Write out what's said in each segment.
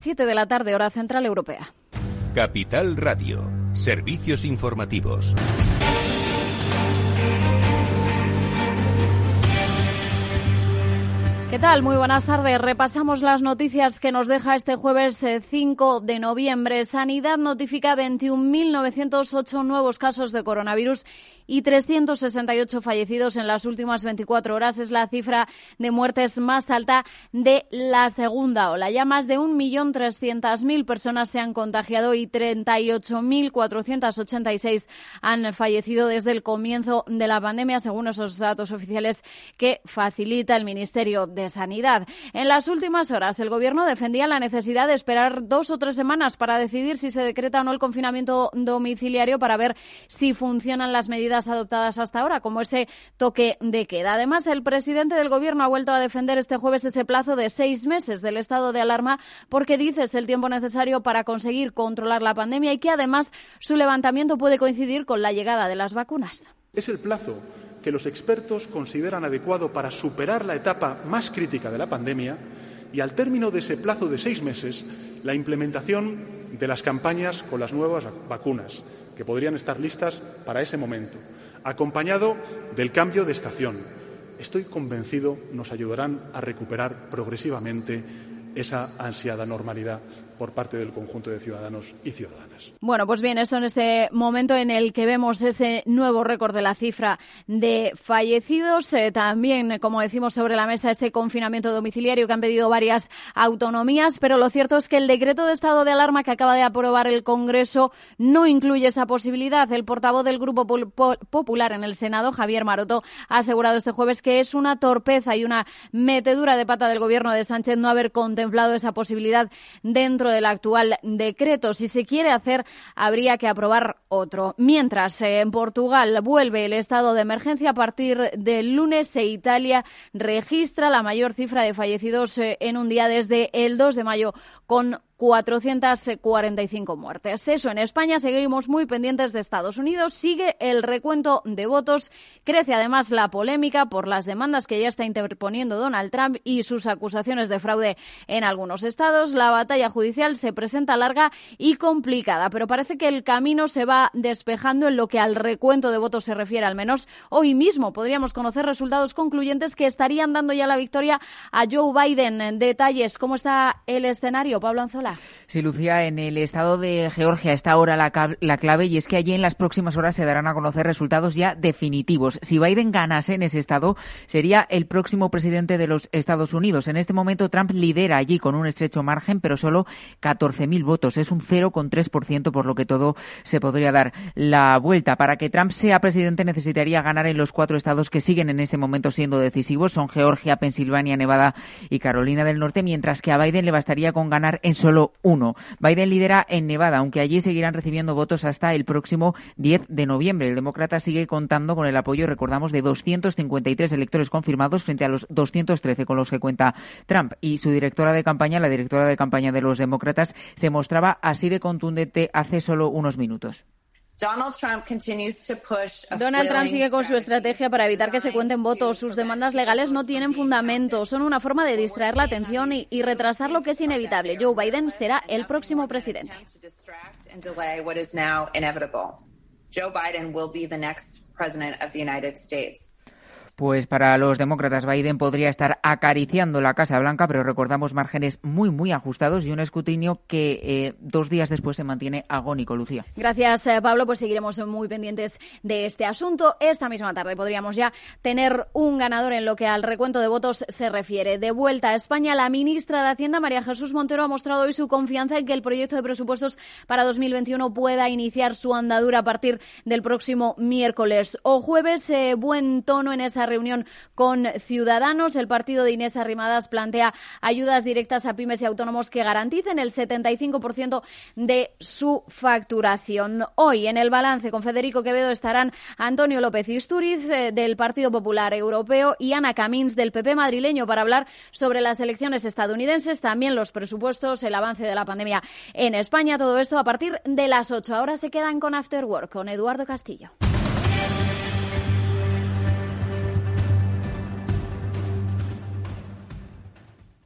7 de la tarde, hora central europea. Capital Radio. Servicios informativos. ¿Qué tal? Muy buenas tardes. Repasamos las noticias que nos deja este jueves 5 eh, de noviembre. Sanidad notifica 21.908 nuevos casos de coronavirus y 368 fallecidos en las últimas 24 horas. Es la cifra de muertes más alta de la segunda ola. Ya más de 1.300.000 personas se han contagiado y 38.486 han fallecido desde el comienzo de la pandemia, según esos datos oficiales que facilita el Ministerio de Sanidad. En las últimas horas, el Gobierno defendía la necesidad de esperar dos o tres semanas para decidir si se decreta o no el confinamiento domiciliario para ver si funcionan las medidas adoptadas hasta ahora, como ese toque de queda. Además, el presidente del Gobierno ha vuelto a defender este jueves ese plazo de seis meses del estado de alarma porque dice es el tiempo necesario para conseguir controlar la pandemia y que además su levantamiento puede coincidir con la llegada de las vacunas. Es el plazo que los expertos consideran adecuado para superar la etapa más crítica de la pandemia y al término de ese plazo de seis meses la implementación de las campañas con las nuevas vacunas que podrían estar listas para ese momento, acompañado del cambio de estación. Estoy convencido nos ayudarán a recuperar progresivamente esa ansiada normalidad por parte del conjunto de ciudadanos y ciudadanas. Bueno, pues bien, eso en este momento en el que vemos ese nuevo récord de la cifra de fallecidos, eh, también, como decimos sobre la mesa, ese confinamiento domiciliario que han pedido varias autonomías, pero lo cierto es que el decreto de estado de alarma que acaba de aprobar el Congreso no incluye esa posibilidad. El portavoz del Grupo Popular en el Senado, Javier Maroto, ha asegurado este jueves que es una torpeza y una metedura de pata del Gobierno de Sánchez no haber contemplado esa posibilidad dentro del actual decreto. Si se quiere hacer, habría que aprobar otro. Mientras, en Portugal vuelve el estado de emergencia a partir del lunes e Italia registra la mayor cifra de fallecidos eh, en un día desde el 2 de mayo con 445 muertes. Eso en España seguimos muy pendientes de Estados Unidos. Sigue el recuento de votos. Crece además la polémica por las demandas que ya está interponiendo Donald Trump y sus acusaciones de fraude en algunos estados. La batalla judicial se presenta larga y complicada, pero parece que el camino se va despejando en lo que al recuento de votos se refiere. Al menos hoy mismo podríamos conocer resultados concluyentes que estarían dando ya la victoria a Joe Biden. Detalles, ¿cómo está el escenario, Pablo Anzola? Sí, Lucía, en el estado de Georgia está ahora la, la, clave y es que allí en las próximas horas se darán a conocer resultados ya definitivos. Si Biden ganase en ese estado, sería el próximo presidente de los Estados Unidos. En este momento Trump lidera allí con un estrecho margen, pero solo 14.000 votos. Es un 0,3%, por lo que todo se podría dar la vuelta. Para que Trump sea presidente necesitaría ganar en los cuatro estados que siguen en este momento siendo decisivos. Son Georgia, Pensilvania, Nevada y Carolina del Norte, mientras que a Biden le bastaría con ganar en solo uno. Biden lidera en Nevada, aunque allí seguirán recibiendo votos hasta el próximo 10 de noviembre. El demócrata sigue contando con el apoyo, recordamos, de 253 electores confirmados frente a los 213 con los que cuenta Trump. Y su directora de campaña, la directora de campaña de los demócratas, se mostraba así de contundente hace solo unos minutos. Donald Trump sigue con su estrategia para evitar que se cuenten votos. Sus demandas legales no tienen fundamento. Son una forma de distraer la atención y, y retrasar lo que es inevitable. Joe Biden será el próximo presidente. Joe Biden will be the next president of the United States. Pues para los demócratas Biden podría estar acariciando la Casa Blanca, pero recordamos márgenes muy, muy ajustados y un escrutinio que eh, dos días después se mantiene agónico, Lucía. Gracias, eh, Pablo. Pues seguiremos muy pendientes de este asunto. Esta misma tarde podríamos ya tener un ganador en lo que al recuento de votos se refiere. De vuelta a España, la ministra de Hacienda, María Jesús Montero, ha mostrado hoy su confianza en que el proyecto de presupuestos para 2021 pueda iniciar su andadura a partir del próximo miércoles o jueves. Eh, buen tono en esa reunión con Ciudadanos. El partido de Inés Arrimadas plantea ayudas directas a pymes y autónomos que garanticen el 75% de su facturación. Hoy en el balance con Federico Quevedo estarán Antonio López Isturiz eh, del Partido Popular Europeo y Ana Camins del PP madrileño para hablar sobre las elecciones estadounidenses, también los presupuestos, el avance de la pandemia en España. Todo esto a partir de las 8. Ahora se quedan con After Work con Eduardo Castillo.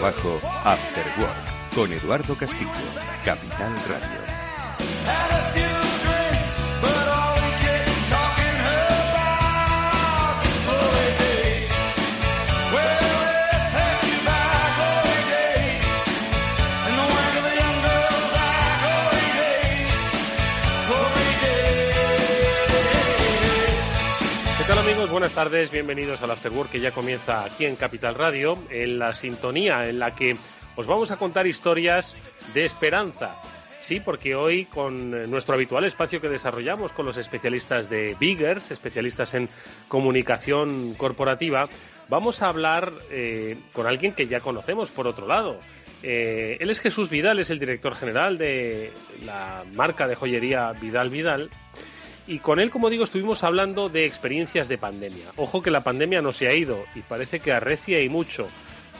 Trabajo, After Work, con Eduardo Castillo, Capital Radio. Buenas tardes, bienvenidos al After Work que ya comienza aquí en Capital Radio, en la sintonía en la que os vamos a contar historias de esperanza. Sí, porque hoy con nuestro habitual espacio que desarrollamos con los especialistas de Biggers, especialistas en comunicación corporativa, vamos a hablar eh, con alguien que ya conocemos por otro lado. Eh, él es Jesús Vidal, es el director general de la marca de joyería Vidal Vidal. Y con él, como digo, estuvimos hablando de experiencias de pandemia. Ojo que la pandemia no se ha ido y parece que arrecia y mucho,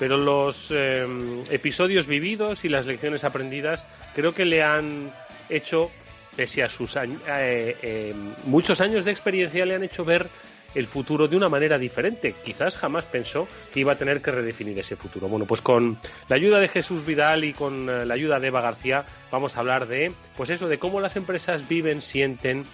pero los eh, episodios vividos y las lecciones aprendidas creo que le han hecho, pese a sus eh, eh, muchos años de experiencia, le han hecho ver el futuro de una manera diferente. Quizás jamás pensó que iba a tener que redefinir ese futuro. Bueno, pues con la ayuda de Jesús Vidal y con eh, la ayuda de Eva García vamos a hablar de, pues eso, de cómo las empresas viven, sienten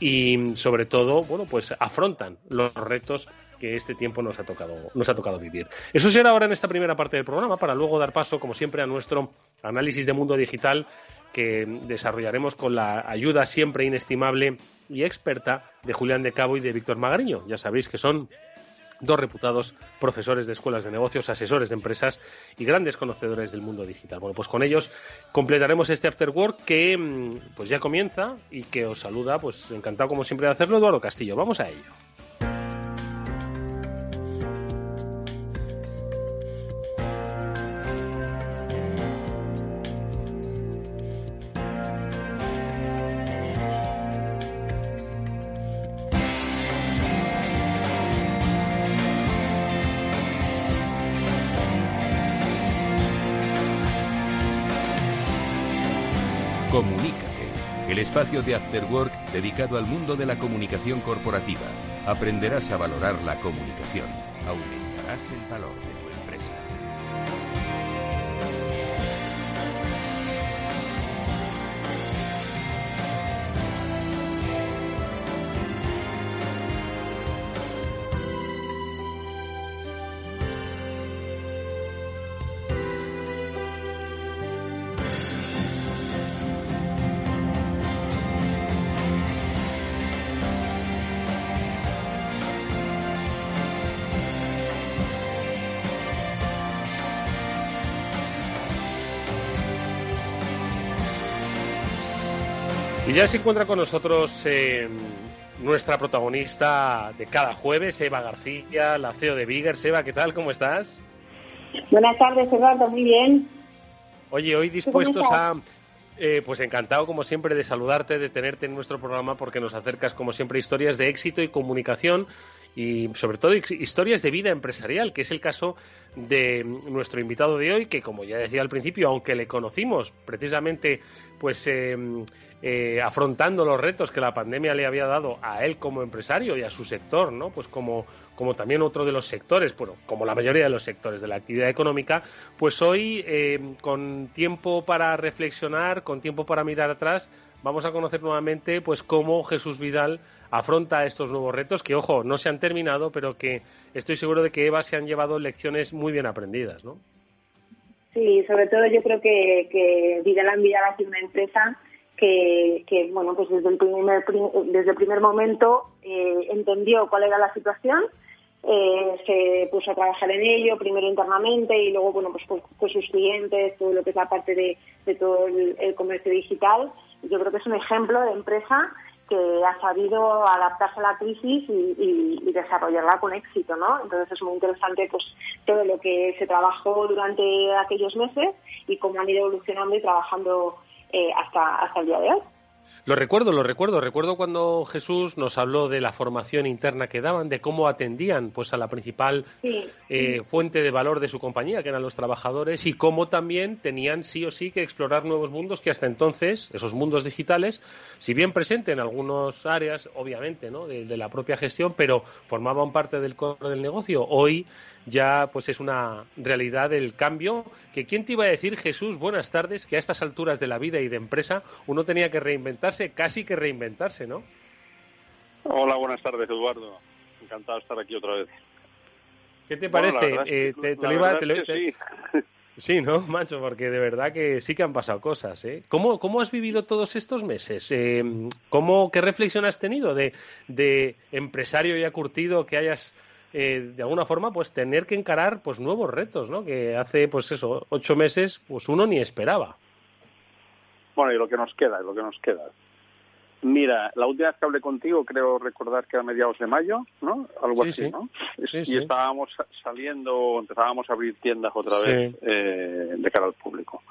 y sobre todo, bueno, pues afrontan los retos que este tiempo nos ha tocado nos ha tocado vivir. Eso será ahora en esta primera parte del programa para luego dar paso, como siempre, a nuestro análisis de mundo digital que desarrollaremos con la ayuda siempre inestimable y experta de Julián de Cabo y de Víctor Magariño. Ya sabéis que son dos reputados profesores de escuelas de negocios, asesores de empresas y grandes conocedores del mundo digital. Bueno, pues con ellos completaremos este After Work que mm, pues ya comienza y que os saluda, pues encantado como siempre de hacerlo, Eduardo Castillo. Vamos a ello. Espacio de After Work dedicado al mundo de la comunicación corporativa. Aprenderás a valorar la comunicación, aumentarás el valor de tu Y ya se encuentra con nosotros eh, nuestra protagonista de cada jueves, Eva García, la CEO de Biggers. Eva, ¿qué tal? ¿Cómo estás? Buenas tardes, Eduardo. Muy bien. Oye, hoy dispuestos a... Eh, pues encantado, como siempre, de saludarte, de tenerte en nuestro programa, porque nos acercas, como siempre, historias de éxito y comunicación. Y sobre todo historias de vida empresarial, que es el caso de nuestro invitado de hoy, que como ya decía al principio, aunque le conocimos precisamente pues em, eh, afrontando los retos que la pandemia le había dado a él como empresario y a su sector, ¿no? Pues como, como también otro de los sectores, bueno, como la mayoría de los sectores de la actividad económica, pues hoy, em, con tiempo para reflexionar, con tiempo para mirar atrás, vamos a conocer nuevamente pues cómo Jesús Vidal afronta estos nuevos retos que, ojo, no se han terminado, pero que estoy seguro de que Eva se han llevado lecciones muy bien aprendidas, ¿no? Sí, sobre todo yo creo que, que Vidal Vidal ha sido una empresa que, bueno, pues desde el primer, desde el primer momento eh, entendió cuál era la situación, eh, se puso a trabajar en ello, primero internamente y luego, bueno, pues con, sus clientes, todo lo que es la parte de, todo el, comercio digital. Yo creo que es un ejemplo de empresa que ha sabido adaptarse a la crisis y, y, desarrollarla con éxito, ¿no? Entonces es muy interesante pues todo lo que se trabajó durante aquellos meses y cómo han ido evolucionando y trabajando eh, hasta, hasta el día de hoy. Lo recuerdo, lo recuerdo. Recuerdo cuando Jesús nos habló de la formación interna que daban, de cómo atendían pues a la principal eh, fuente de valor de su compañía, que eran los trabajadores, y cómo también tenían sí o sí que explorar nuevos mundos que hasta entonces, esos mundos digitales, si bien presentes en algunas áreas, obviamente, ¿no? de, de la propia gestión, pero formaban parte del core del negocio. Hoy ya pues es una realidad el cambio que quién te iba a decir Jesús buenas tardes que a estas alturas de la vida y de empresa uno tenía que reinventarse casi que reinventarse no hola buenas tardes Eduardo encantado de estar aquí otra vez qué te parece sí. no, macho, porque de verdad que sí que han pasado cosas, ¿eh? ¿Cómo, cómo has vivido todos estos meses? Eh, ¿cómo, ¿Qué reflexión has tenido de, de empresario ya curtido que hayas eh, de alguna forma pues tener que encarar pues nuevos retos no que hace pues eso ocho meses pues uno ni esperaba. Bueno y lo que nos queda lo que nos queda. Mira la última vez que hablé contigo creo recordar que a mediados de mayo no algo así no y estábamos saliendo empezábamos a abrir tiendas otra vez eh, de cara al público.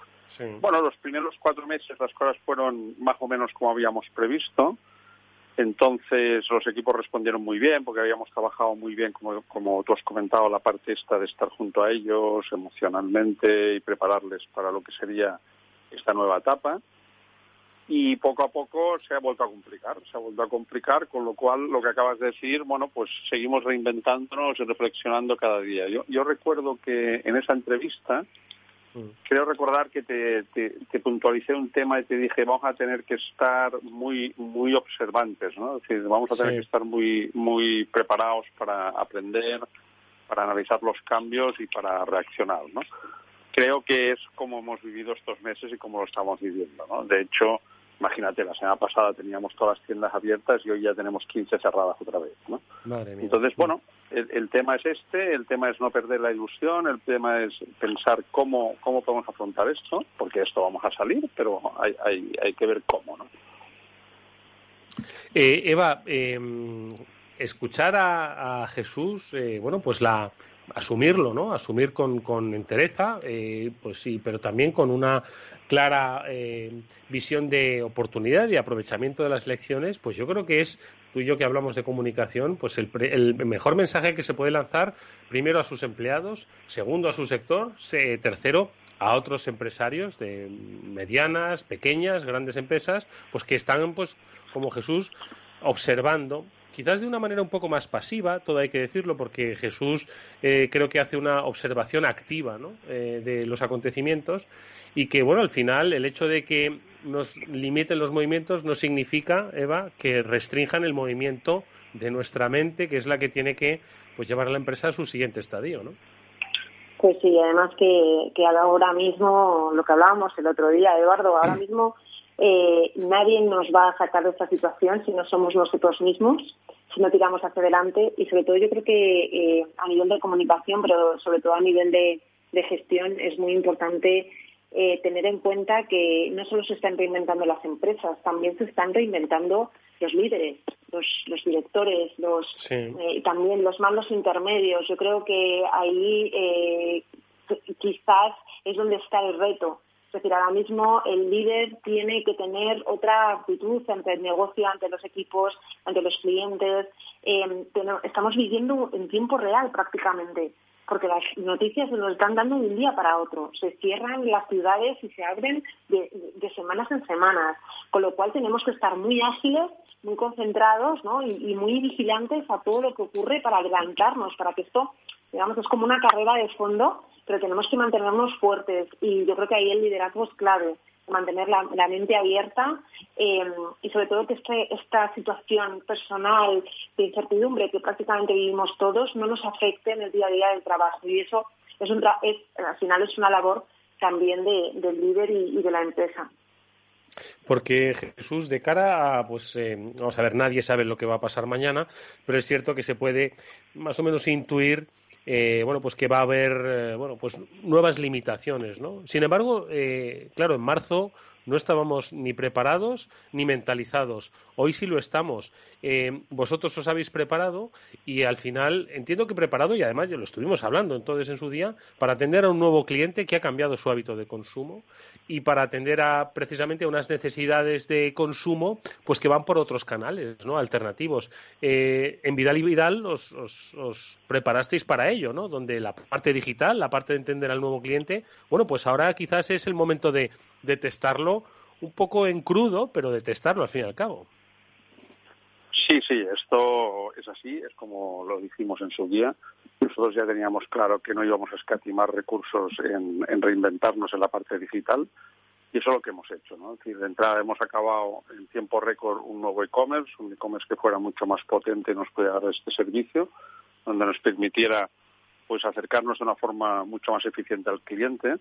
Bueno los primeros cuatro meses las cosas fueron más o menos como habíamos previsto entonces los equipos respondieron muy bien porque habíamos trabajado muy bien, como, como tú has comentado, la parte esta de estar junto a ellos emocionalmente y prepararles para lo que sería esta nueva etapa. Y poco a poco se ha vuelto a complicar, se ha vuelto a complicar, con lo cual lo que acabas de decir, bueno, pues seguimos reinventándonos y reflexionando cada día. Yo, yo recuerdo que en esa entrevista Creo recordar que te, te, puntualicé un tema y te dije vamos a tener que estar muy muy observantes, ¿no? Es decir, vamos a tener que estar muy muy preparados para aprender, para analizar los cambios y para reaccionar, ¿no? Creo que es como hemos vivido estos meses y como lo estamos viviendo, ¿no? De hecho, imagínate, la semana pasada teníamos todas las tiendas abiertas y hoy ya tenemos 15 cerradas otra vez, ¿no? Entonces, bueno, el, tema es este, el tema es no perder la ilusión, el tema es pensar cómo, cómo podemos afrontar esto, porque esto vamos a salir, pero hay, hay, hay que ver cómo, ¿no? Eh, Eva, em, escuchar a, Jesús, eh, bueno, pues la asumirlo, ¿no? Asumir con, con entereza, eh, pues sí, pero también con una clara eh, visión de oportunidad y aprovechamiento de las lecciones, pues yo creo que es tú y yo que hablamos de comunicación, pues el, el mejor mensaje que se puede lanzar primero a sus empleados, segundo a su sector, tercero a otros empresarios de medianas, pequeñas, grandes empresas, pues que están pues como Jesús observando quizás de una manera un poco más pasiva, todo hay que decirlo, porque Jesús eh, creo que hace una observación activa ¿no? Eh, de los acontecimientos y que, bueno, al final el hecho de que nos limiten los movimientos no significa, Eva, que restrinjan el movimiento de nuestra mente, que es la que tiene que pues, llevar a la empresa a su siguiente estadio, ¿no? Pues sí, además que, que ahora mismo, lo que hablábamos el otro día, Eduardo, ahora mismo eh, nadie nos va a sacar de esta situación si no somos nosotros mismos, si no tiramos hacia adelante y sobre todo yo creo que eh, a nivel de comunicación, pero sobre todo a nivel de, gestión es muy importante eh, tener en cuenta que no solo se están reinventando las empresas, también se están reinventando los líderes, los, directores, los también los mandos intermedios. Yo creo que ahí quizás es donde está el reto Es decir, ahora mismo el líder tiene que tener otra actitud ante el negocio, ante los equipos, ante los clientes. Eh, estamos viviendo en tiempo real prácticamente porque las noticias se nos están dando de un día para otro. Se cierran las ciudades y se abren de, semanas en semanas, con lo cual tenemos que estar muy ágiles, muy concentrados y, muy vigilantes a todo lo que ocurre para adelantarnos, para que esto, digamos, es como una carrera de fondo, pero tenemos que mantenernos fuertes y yo creo que ahí el liderazgo es clave mantener la, mente abierta eh, y sobre todo que este, esta situación personal de incertidumbre que prácticamente vivimos todos no nos afecte en el día a día del trabajo y eso es, un es al final es una labor también del líder y, de la empresa. Porque Jesús, de cara a, pues, eh, vamos a ver, nadie sabe lo que va a pasar mañana, pero es cierto que se puede más o menos intuir eh, bueno, pues que va a haber, eh, bueno, pues nuevas limitaciones, ¿no? Sin embargo, eh, claro, en marzo no estábamos ni preparados ni mentalizados. Hoy sí lo estamos. Eh, vosotros os habéis preparado y al final entiendo que preparado y además ya lo estuvimos hablando entonces en su día para atender a un nuevo cliente que ha cambiado su hábito de consumo y para atender a precisamente a unas necesidades de consumo pues que van por otros canales no alternativos eh, en Vidal y Vidal os, os, preparasteis para ello no donde la parte digital la parte de entender al nuevo cliente bueno pues ahora quizás es el momento de, de testarlo un poco en crudo pero de testarlo al fin y al cabo Sí, sí, esto es así, es como lo dijimos en su guía. Nosotros ya teníamos claro que no íbamos a escatimar recursos en, reinventarnos en la parte digital y eso es lo que hemos hecho. ¿no? Es decir, de entrada hemos acabado en tiempo récord un nuevo e-commerce, un e-commerce que fuera mucho más potente nos pudiera dar este servicio, donde nos permitiera pues acercarnos de una forma mucho más eficiente al cliente.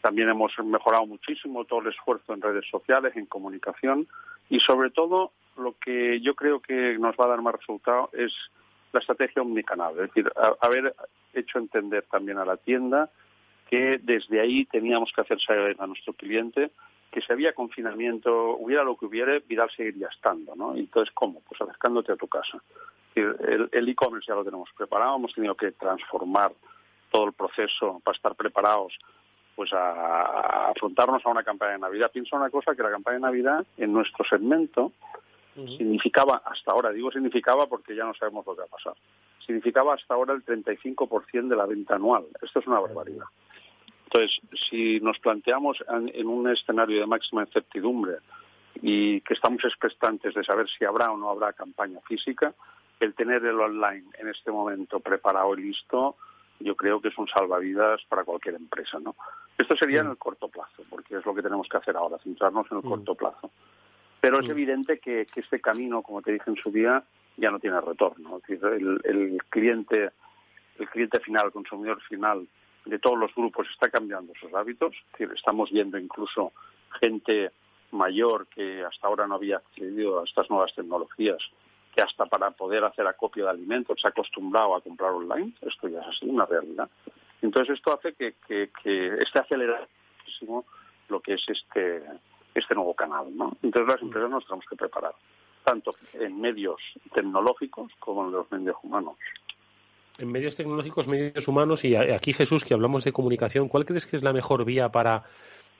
También hemos mejorado muchísimo todo el esfuerzo en redes sociales, en comunicación y sobre todo lo que yo creo que nos va a dar más resultado es la estrategia omnicanal, es decir, haber hecho entender también a la tienda que desde ahí teníamos que hacer saber a nuestro cliente que si había confinamiento, hubiera lo que hubiera, Vidal seguiría estando, ¿no? Entonces, ¿cómo? Pues acercándote a tu casa. El e-commerce ya lo tenemos preparado, hemos tenido que transformar todo el proceso para estar preparados pues a, afrontarnos a una campaña de Navidad. Pienso una cosa, que la campaña de Navidad en nuestro segmento significaba, hasta ahora, digo significaba porque ya no sabemos lo que va a pasar, significaba hasta ahora el 35% de la venta anual. Esto es una barbaridad. Entonces, si nos planteamos en, un escenario de máxima incertidumbre y que estamos expectantes de saber si habrá o no habrá campaña física, el tener el online en este momento preparado y listo, yo creo que es un salvavidas para cualquier empresa, ¿no? Esto sería en el corto plazo, porque es lo que tenemos que hacer ahora, centrarnos en el corto plazo. Pero es evidente que, este camino, como te dije en su día, ya no tiene retorno. El, el, cliente, el cliente final, el consumidor final de todos los grupos está cambiando sus hábitos. estamos viendo incluso gente mayor que hasta ahora no había accedido a estas nuevas tecnologías, que hasta para poder hacer acopio de alimentos se ha acostumbrado a comprar online. Esto ya es así, una realidad. Entonces esto hace que, que, que esté acelerando muchísimo lo que es este este nuevo canal. ¿no? Entonces las empresas nos tenemos que preparar, tanto en medios tecnológicos como en los medios humanos. En medios tecnológicos, medios humanos, y aquí Jesús, que hablamos de comunicación, ¿cuál crees que es la mejor vía para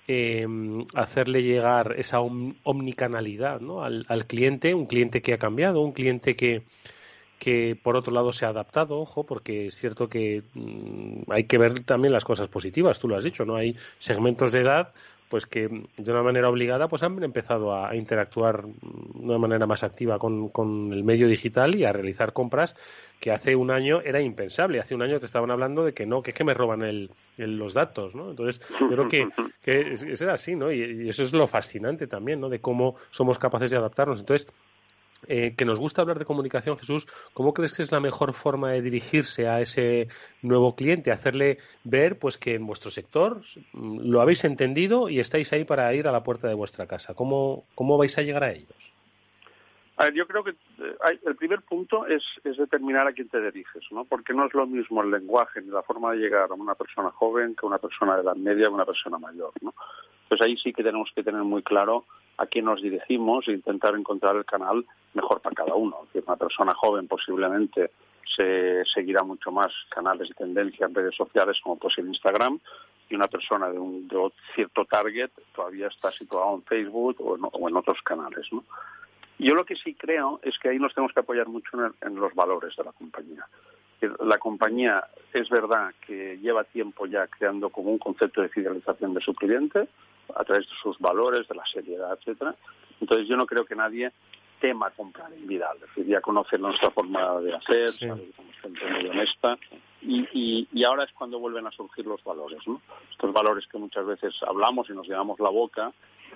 eh, hacerle llegar esa omnicanalidad ¿no? al, cliente? Un cliente que ha cambiado, un cliente que, que por otro lado se ha adaptado, ojo, porque es cierto que mm, hay que ver también las cosas positivas, tú lo has dicho, ¿no? Hay segmentos de edad pues que de una manera obligada pues han empezado a, interactuar de una manera más activa con, con, el medio digital y a realizar compras que hace un año era impensable. Hace un año te estaban hablando de que no, que es que me roban el, los datos, ¿no? Entonces, yo creo que, que es, así, ¿no? Y, y, eso es lo fascinante también, ¿no? De cómo somos capaces de adaptarnos. Entonces, eh, que nos gusta hablar de comunicación, Jesús, ¿cómo crees que es la mejor forma de dirigirse a ese nuevo cliente? Hacerle ver pues que en vuestro sector mm, lo habéis entendido y estáis ahí para ir a la puerta de vuestra casa. ¿Cómo, cómo vais a llegar a ellos? A ver, yo creo que eh, el primer punto es, determinar a quién te diriges, ¿no? Porque no es lo mismo el lenguaje ni la forma de llegar a una persona joven que una persona de edad media o una persona mayor, ¿no? Pues ahí sí que tenemos que tener muy claro a quién nos dirigimos e intentar encontrar el canal mejor para cada uno. Es una persona joven posiblemente se seguirá mucho más canales de tendencia en redes sociales como puede ser Instagram y una persona de un cierto target todavía está situado en Facebook o en, otros canales. ¿no? Yo lo que sí creo es que ahí nos tenemos que apoyar mucho en, los valores de la compañía. La compañía es verdad que lleva tiempo ya creando como un concepto de fidelización de su cliente a través de sus valores, de la seriedad, etcétera. Entonces yo no creo que nadie tema comprar en Vidal. Es decir, ya conocer nuestra forma de hacer, somos gente muy honesta y, y, ahora es cuando vuelven a surgir los valores, ¿no? Estos valores que muchas veces hablamos y nos llenamos la boca,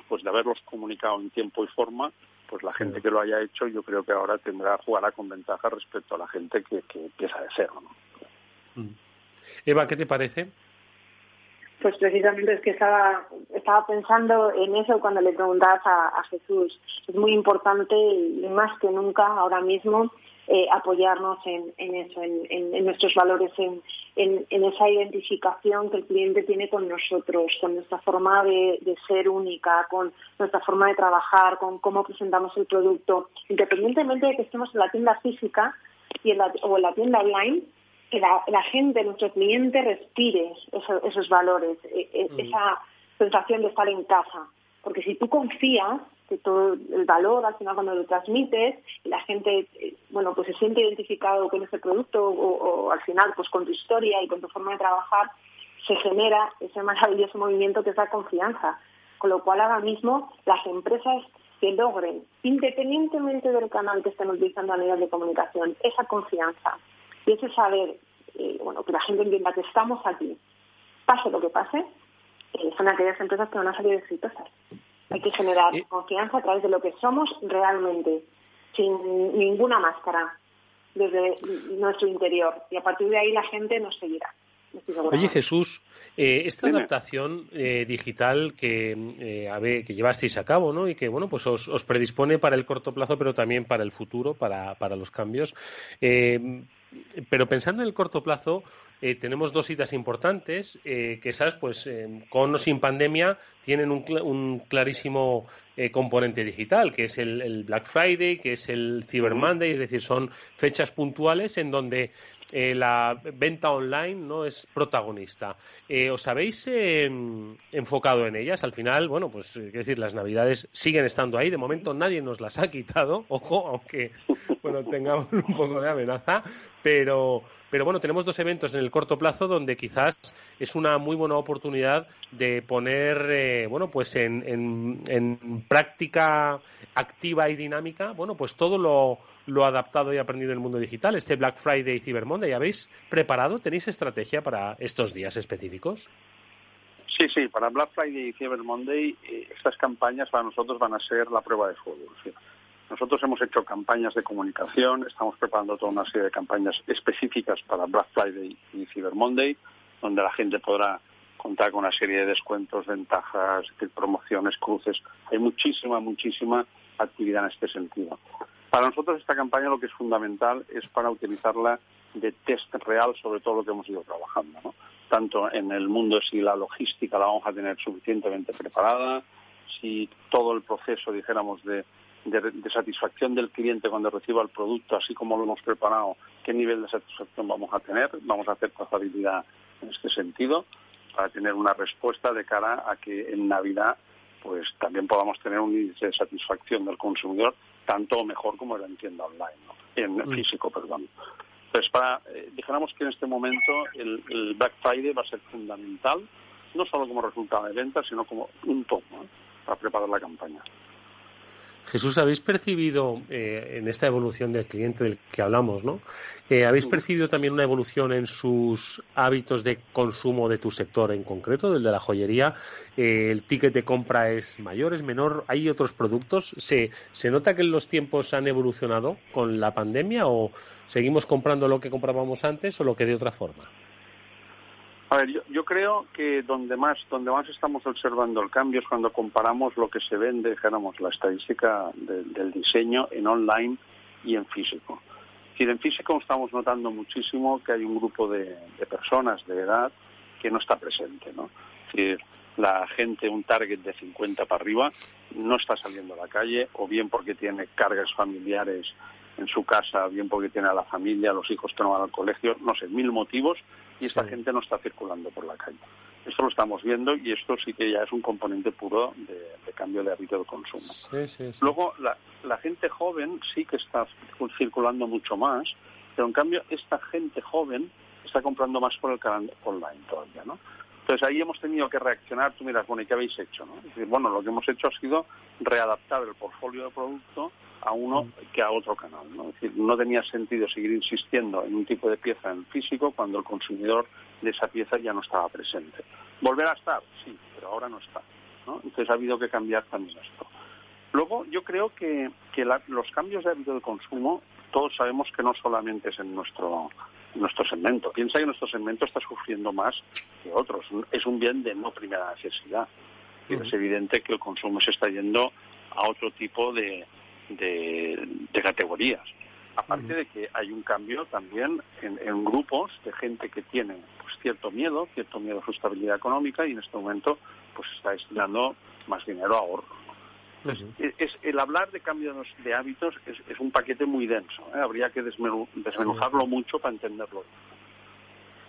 pues de haberlos comunicado en tiempo y forma, pues la gente que lo haya hecho yo creo que ahora tendrá, jugará con ventaja respecto a la gente que, que empieza de cero, ¿no? Mm. Eva, ¿qué te parece? Pues precisamente es que estaba, estaba pensando en eso cuando le preguntabas a, Jesús. Es muy importante y más que nunca ahora mismo eh, apoyarnos en, eso, en, nuestros valores, en, esa identificación que el cliente tiene con nosotros, con nuestra forma de, ser única, con nuestra forma de trabajar, con cómo presentamos el producto, independientemente de que estemos en la tienda física y o en la tienda online que la, gente, nuestro cliente, respire esos valores, e, e, mm. esa sensación de estar en casa. Porque si tú confías que todo el valor al final cuando lo transmites y la gente eh, bueno pues se siente identificado con ese producto o, al final pues con tu historia y con tu forma de trabajar se genera ese maravilloso movimiento que es la confianza con lo cual ahora mismo las empresas que logren independientemente del canal que estén utilizando a nivel de comunicación esa confianza y ese saber, eh, bueno, que la gente entienda que estamos aquí, pase lo que pase, eh, son aquellas empresas que van a salir exitosas. Hay que generar confianza a través de lo que somos realmente, sin ninguna máscara, desde nuestro interior. Y a partir de ahí la gente nos seguirá. Oye Jesús, eh, esta adaptación digital que, que llevasteis a cabo, ¿no? Y que bueno, pues os, os, predispone para el corto plazo, pero también para el futuro, para, para los cambios pero pensando en el corto plazo, eh, tenemos dos citas importantes eh, que esas, pues, eh, con o sin pandemia, tienen un, clarísimo componente digital, que es el, Black Friday, que es el Cyber Monday, es decir, son fechas puntuales en donde la venta online no es protagonista. ¿Os habéis enfocado en ellas? Al final, bueno, pues, quiero decir, las navidades siguen estando ahí. De momento nadie nos las ha quitado, ojo, aunque, bueno, tengamos un poco de amenaza, pero, pero bueno, tenemos dos eventos en el corto plazo donde quizás es una muy buena oportunidad de poner, eh, bueno, pues en, en, práctica activa y dinámica, bueno, pues todo lo, lo adaptado y aprendido en el mundo digital, este Black Friday y Cyber Monday. ¿Habéis preparado? ¿Tenéis estrategia para estos días específicos? Sí, sí, para Black Friday y Cyber Monday eh, estas campañas para nosotros van a ser la prueba de fuego. Nosotros hemos hecho campañas de comunicación, estamos preparando toda una serie de campañas específicas para Black Friday y Cyber Monday, donde la gente podrá contar con una serie de descuentos, ventajas, promociones, cruces. Hay muchísima, muchísima actividad en este sentido. Para nosotros esta campaña lo que es fundamental es para utilizarla de test real sobre todo lo que hemos ido trabajando. Tanto en el mundo si la logística la vamos a tener suficientemente preparada, si todo el proceso, dijéramos, de de, satisfacción del cliente cuando reciba el producto, así como lo hemos preparado, qué nivel de satisfacción vamos a tener. Vamos a hacer trazabilidad en este sentido para tener una respuesta de cara a que en Navidad pues también podamos tener un índice de satisfacción del consumidor tanto o mejor como en tienda online, en mm. físico, perdón. Pues para, eh, dijéramos que en este momento el, el, Black Friday va a ser fundamental, no solo como resultado de ventas, sino como un tomo para preparar la campaña. Jesús, ¿habéis percibido eh, en esta evolución del cliente del que hablamos, ¿no? Eh, ¿Habéis percibido también una evolución en sus hábitos de consumo de tu sector en concreto, del de la joyería? Eh, ¿El ticket de compra es mayor, es menor? ¿Hay otros productos? ¿Se, ¿Se nota que los tiempos han evolucionado con la pandemia o seguimos comprando lo que comprábamos antes o lo que de otra forma? A ver, yo, creo que donde más, donde más estamos observando el cambio es cuando comparamos lo que se vende, dijéramos, la estadística del diseño en online y en físico. Es en físico estamos notando muchísimo que hay un grupo de, personas de edad que no está presente, ¿no? Es decir, la gente, un target de 50 para arriba, no está saliendo a la calle, o bien porque tiene cargas familiares en su casa, bien porque tiene a la familia, los hijos que no van al colegio, no sé, mil motivos, y esta gente no está circulando por la calle. Esto lo estamos viendo y esto sí que ya es un componente puro de, cambio de hábito de consumo. Luego, la, la gente joven sí que está circulando mucho más, pero en cambio esta gente joven está comprando más por el canal online todavía, ¿no? Entonces ahí hemos tenido que reaccionar, tú miras, bueno, ¿y qué habéis hecho? No? Es decir, bueno, lo que hemos hecho ha sido readaptar el portfolio de producto a uno mm. que a otro canal. ¿no? Es decir, no tenía sentido seguir insistiendo en un tipo de pieza en físico cuando el consumidor de esa pieza ya no estaba presente. Volver a estar, sí, pero ahora no está. ¿no? Entonces ha habido que cambiar también esto. Luego, yo creo que, que los cambios de hábito de consumo, todos sabemos que no solamente es en nuestro nuestro segmento. Piensa que nuestro segmento está sufriendo más que otros. Es un bien de no primera necesidad. Es evidente que el consumo se está yendo a otro tipo de, de, categorías. Aparte de que hay un cambio también en, grupos de gente que tiene pues, cierto miedo, cierto miedo a su estabilidad económica y en este momento pues está destinando más dinero a ahorro. Es, el hablar de cambios de hábitos es, un paquete muy denso. ¿eh? Habría que desmenujarlo mucho para entenderlo.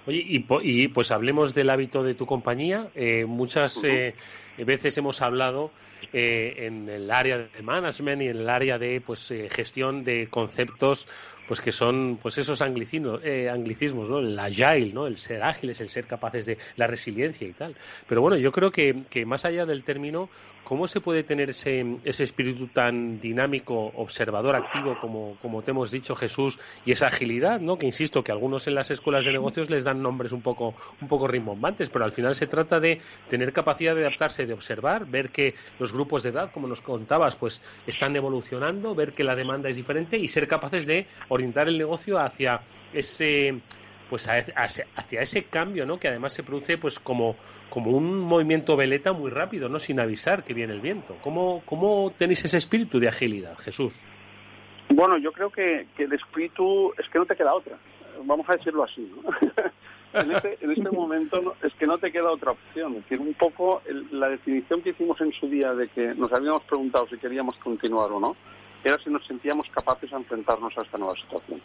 Oye, y, pues hablemos del hábito de tu compañía. Eh, muchas eh, veces hemos hablado eh, en el área de management y en el área de pues gestión de conceptos pues que son pues esos eh, anglicismos ¿no? el agile, ¿no? el ser ágiles, el ser capaces de la resiliencia y tal. Pero bueno, yo creo que, que más allá del término, ¿cómo se puede tener ese, ese espíritu tan dinámico, observador, activo, como, como te hemos dicho, Jesús, y esa agilidad, ¿no? que insisto, que algunos en las escuelas de negocios les dan nombres un poco, un poco rimbombantes, pero al final se trata de tener capacidad de adaptarse, de observar, ver que los grupos de edad, como nos contabas, pues están evolucionando, ver que la demanda es diferente y ser capaces de orientar el negocio hacia ese pues hacia ese cambio, ¿no? Que además se produce pues como, como un movimiento veleta muy rápido, ¿no? Sin avisar que viene el viento. ¿Cómo, cómo tenéis ese espíritu de agilidad, Jesús? Bueno, yo creo que, que el espíritu es que no te queda otra. Vamos a decirlo así, ¿no? en, este, en este momento es que no te queda otra opción. Es decir, un poco la definición que hicimos en su día de que nos habíamos preguntado si queríamos continuar o no, era si nos sentíamos capaces de enfrentarnos a esta nueva situación.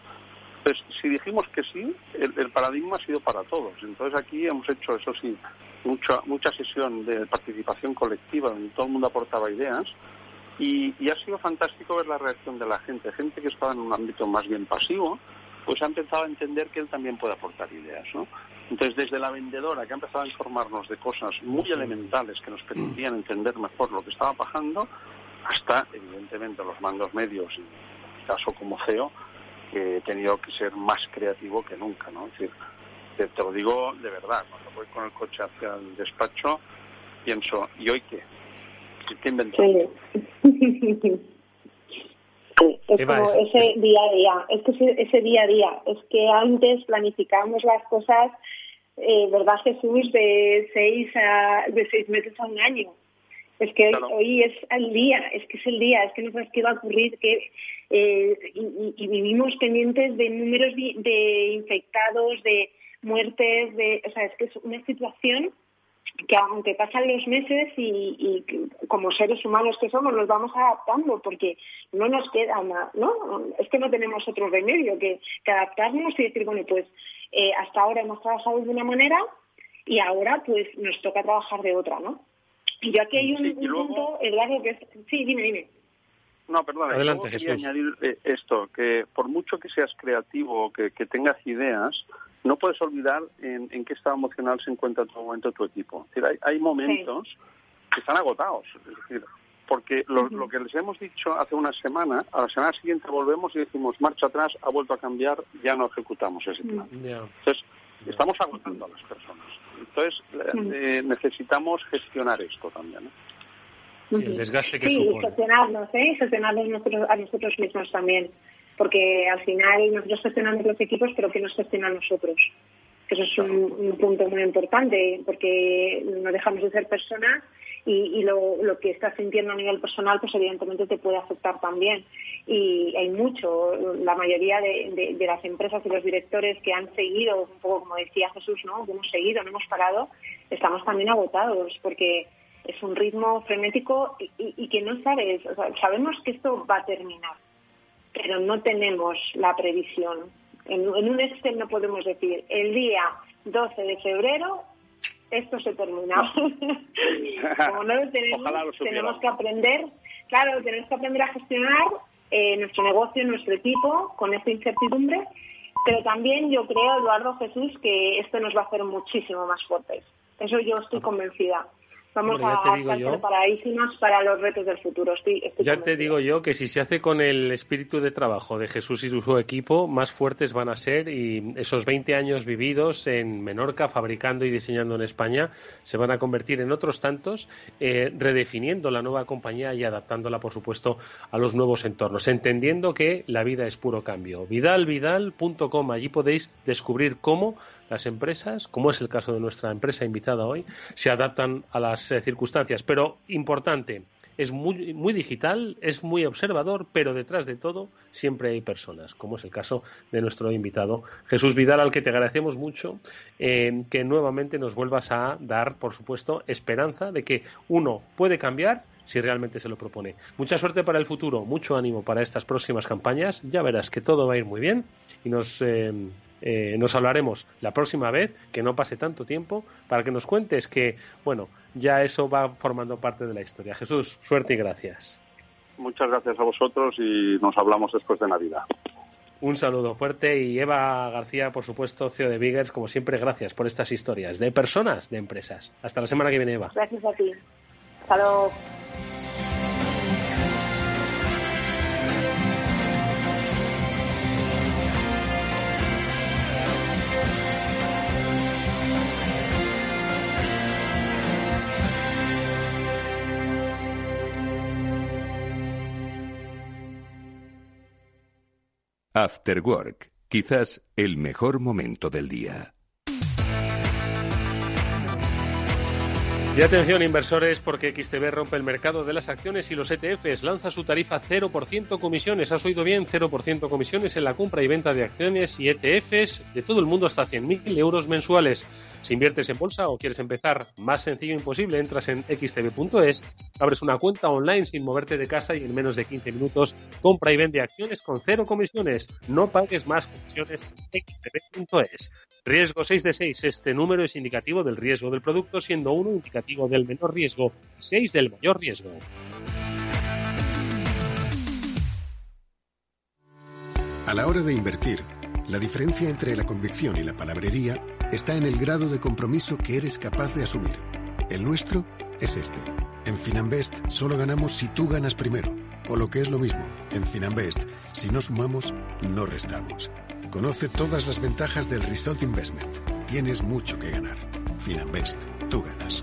Entonces, si dijimos que sí, el, paradigma ha sido para todos. Entonces, aquí hemos hecho, eso sí, mucha, mucha sesión de participación colectiva, donde todo el mundo aportaba ideas, y, ha sido fantástico ver la reacción de la gente. Gente que estaba en un ámbito más bien pasivo, pues ha empezado a entender que él también puede aportar ideas, ¿no? Entonces, desde la vendedora que ha empezado a informarnos de cosas muy elementales que nos permitían entender mejor lo que estaba pasando, hasta, evidentemente, los mandos medios, y en mi caso como CEO, que he tenido que ser más creativo que nunca, ¿no? Es decir, te, lo digo de verdad, cuando voy con el coche hacia el despacho, pienso, ¿y hoy qué? ¿Qué inventó? Es como ese día a día, es que ese, ese, día a día, es que antes planificábamos las cosas, eh, ¿verdad Jesús? De seis, a, de seis meses a un año. Es que hoy, es el día, es que es el día, es que no sabes qué va a ocurrir, que eh, y, vivimos pendientes de números de, infectados, de muertes, de, o sea, es que es una situación que aunque pasan los meses y, como seres humanos que somos nos vamos adaptando porque no nos queda nada, ¿no? Es que no tenemos otro remedio que, adaptarnos y decir, bueno, pues eh, hasta ahora hemos trabajado de una manera y ahora pues nos toca trabajar de otra, ¿no? Y yo aquí hay un, punto, Eduardo, que es... Sí, dime, dime. No, perdón, Adelante, quería añadir eh, esto, que por mucho que seas creativo, que, que tengas ideas, no puedes olvidar en, qué estado emocional se encuentra en todo momento tu equipo. Es decir, hay, momentos que están agotados, es decir, porque lo, lo, que les hemos dicho hace una semana, a la semana siguiente volvemos y decimos marcha atrás, ha vuelto a cambiar, ya no ejecutamos ese plan. Entonces, estamos agotando a las personas. Entonces, eh, necesitamos gestionar esto también. Sí, el desgaste que sí, gestionarnos, ¿eh? gestionarnos nosotros, a nosotros mismos también. Porque al final nosotros gestionamos los equipos, pero que nos gestiona a nosotros? Eso es un, punto muy importante, porque no dejamos de ser personas y, lo, lo, que estás sintiendo a nivel personal, pues evidentemente te puede afectar también. Y hay mucho, la mayoría de, las empresas y los directores que han seguido, un poco como decía Jesús, ¿no? Que hemos seguido, no hemos parado, estamos también agotados, porque es un ritmo frenético y, que no sabes, sabemos que esto va a terminar pero no tenemos la previsión. En un Excel no podemos decir el día 12 de febrero esto se termina. Como no lo tenemos, tenemos que aprender, claro, tenemos que aprender a gestionar eh, nuestro negocio, nuestro equipo con esta incertidumbre, pero también yo creo, Eduardo Jesús, que esto nos va a hacer muchísimo más fuertes. Eso yo estoy convencida. Vamos a estar preparadísimas para los retos del futuro. ya te digo yo que si se hace con el espíritu de trabajo de Jesús y su equipo, más fuertes van a ser y esos 20 años vividos en Menorca, fabricando y diseñando en España, se van a convertir en otros tantos, eh, redefiniendo la nueva compañía y adaptándola, por supuesto, a los nuevos entornos, entendiendo que la vida es puro cambio. Vidalvidal.com, allí podéis descubrir cómo las empresas, como es el caso de nuestra empresa invitada hoy, se adaptan a las eh, circunstancias. Pero importante, es muy, muy, digital, es muy observador, pero detrás de todo siempre hay personas, como es el caso de nuestro invitado Jesús Vidal, al que te agradecemos mucho eh, que nuevamente nos vuelvas a dar, por supuesto, esperanza de que uno puede cambiar si realmente se lo propone. Mucha suerte para el futuro, mucho ánimo para estas próximas campañas. Ya verás que todo va a ir muy bien y nos eh, eh, nos hablaremos la próxima vez, que no pase tanto tiempo, para que nos cuentes que, bueno, ya eso va formando parte de la historia. Jesús, suerte y gracias. Muchas gracias a vosotros y nos hablamos después de Navidad. Un saludo fuerte y Eva García, por supuesto, CEO de Biggers, como siempre, gracias por estas historias de personas, de empresas. Hasta la semana que viene, Eva. Gracias a ti. Hasta luego. After Work, quizás el mejor momento del día. Y atención inversores porque XTB rompe el mercado de las acciones y los ETFs, lanza su tarifa 0% comisiones, has oído bien, 0% comisiones en la compra y venta de acciones y ETFs de todo el mundo hasta 100.000 euros mensuales. Si inviertes en bolsa o quieres empezar más sencillo imposible, entras en xtb.es, abres una cuenta online sin moverte de casa y en menos de 15 minutos compra y vende acciones con cero comisiones. No pagues más comisiones en xtb.es. Riesgo 6 de 6. Este número es indicativo del riesgo del producto, siendo 1 indicativo del menor riesgo, 6 del mayor riesgo. A la hora de invertir, la diferencia entre la convicción y la palabrería está en el grado de compromiso que eres capaz de asumir. El nuestro es este. En Finanbest solo ganamos si tú ganas primero. O lo que es lo mismo, en Finanbest, si no sumamos, no restamos. Conoce todas las ventajas del Result Investment. Tienes mucho que ganar. Finanbest, tú ganas.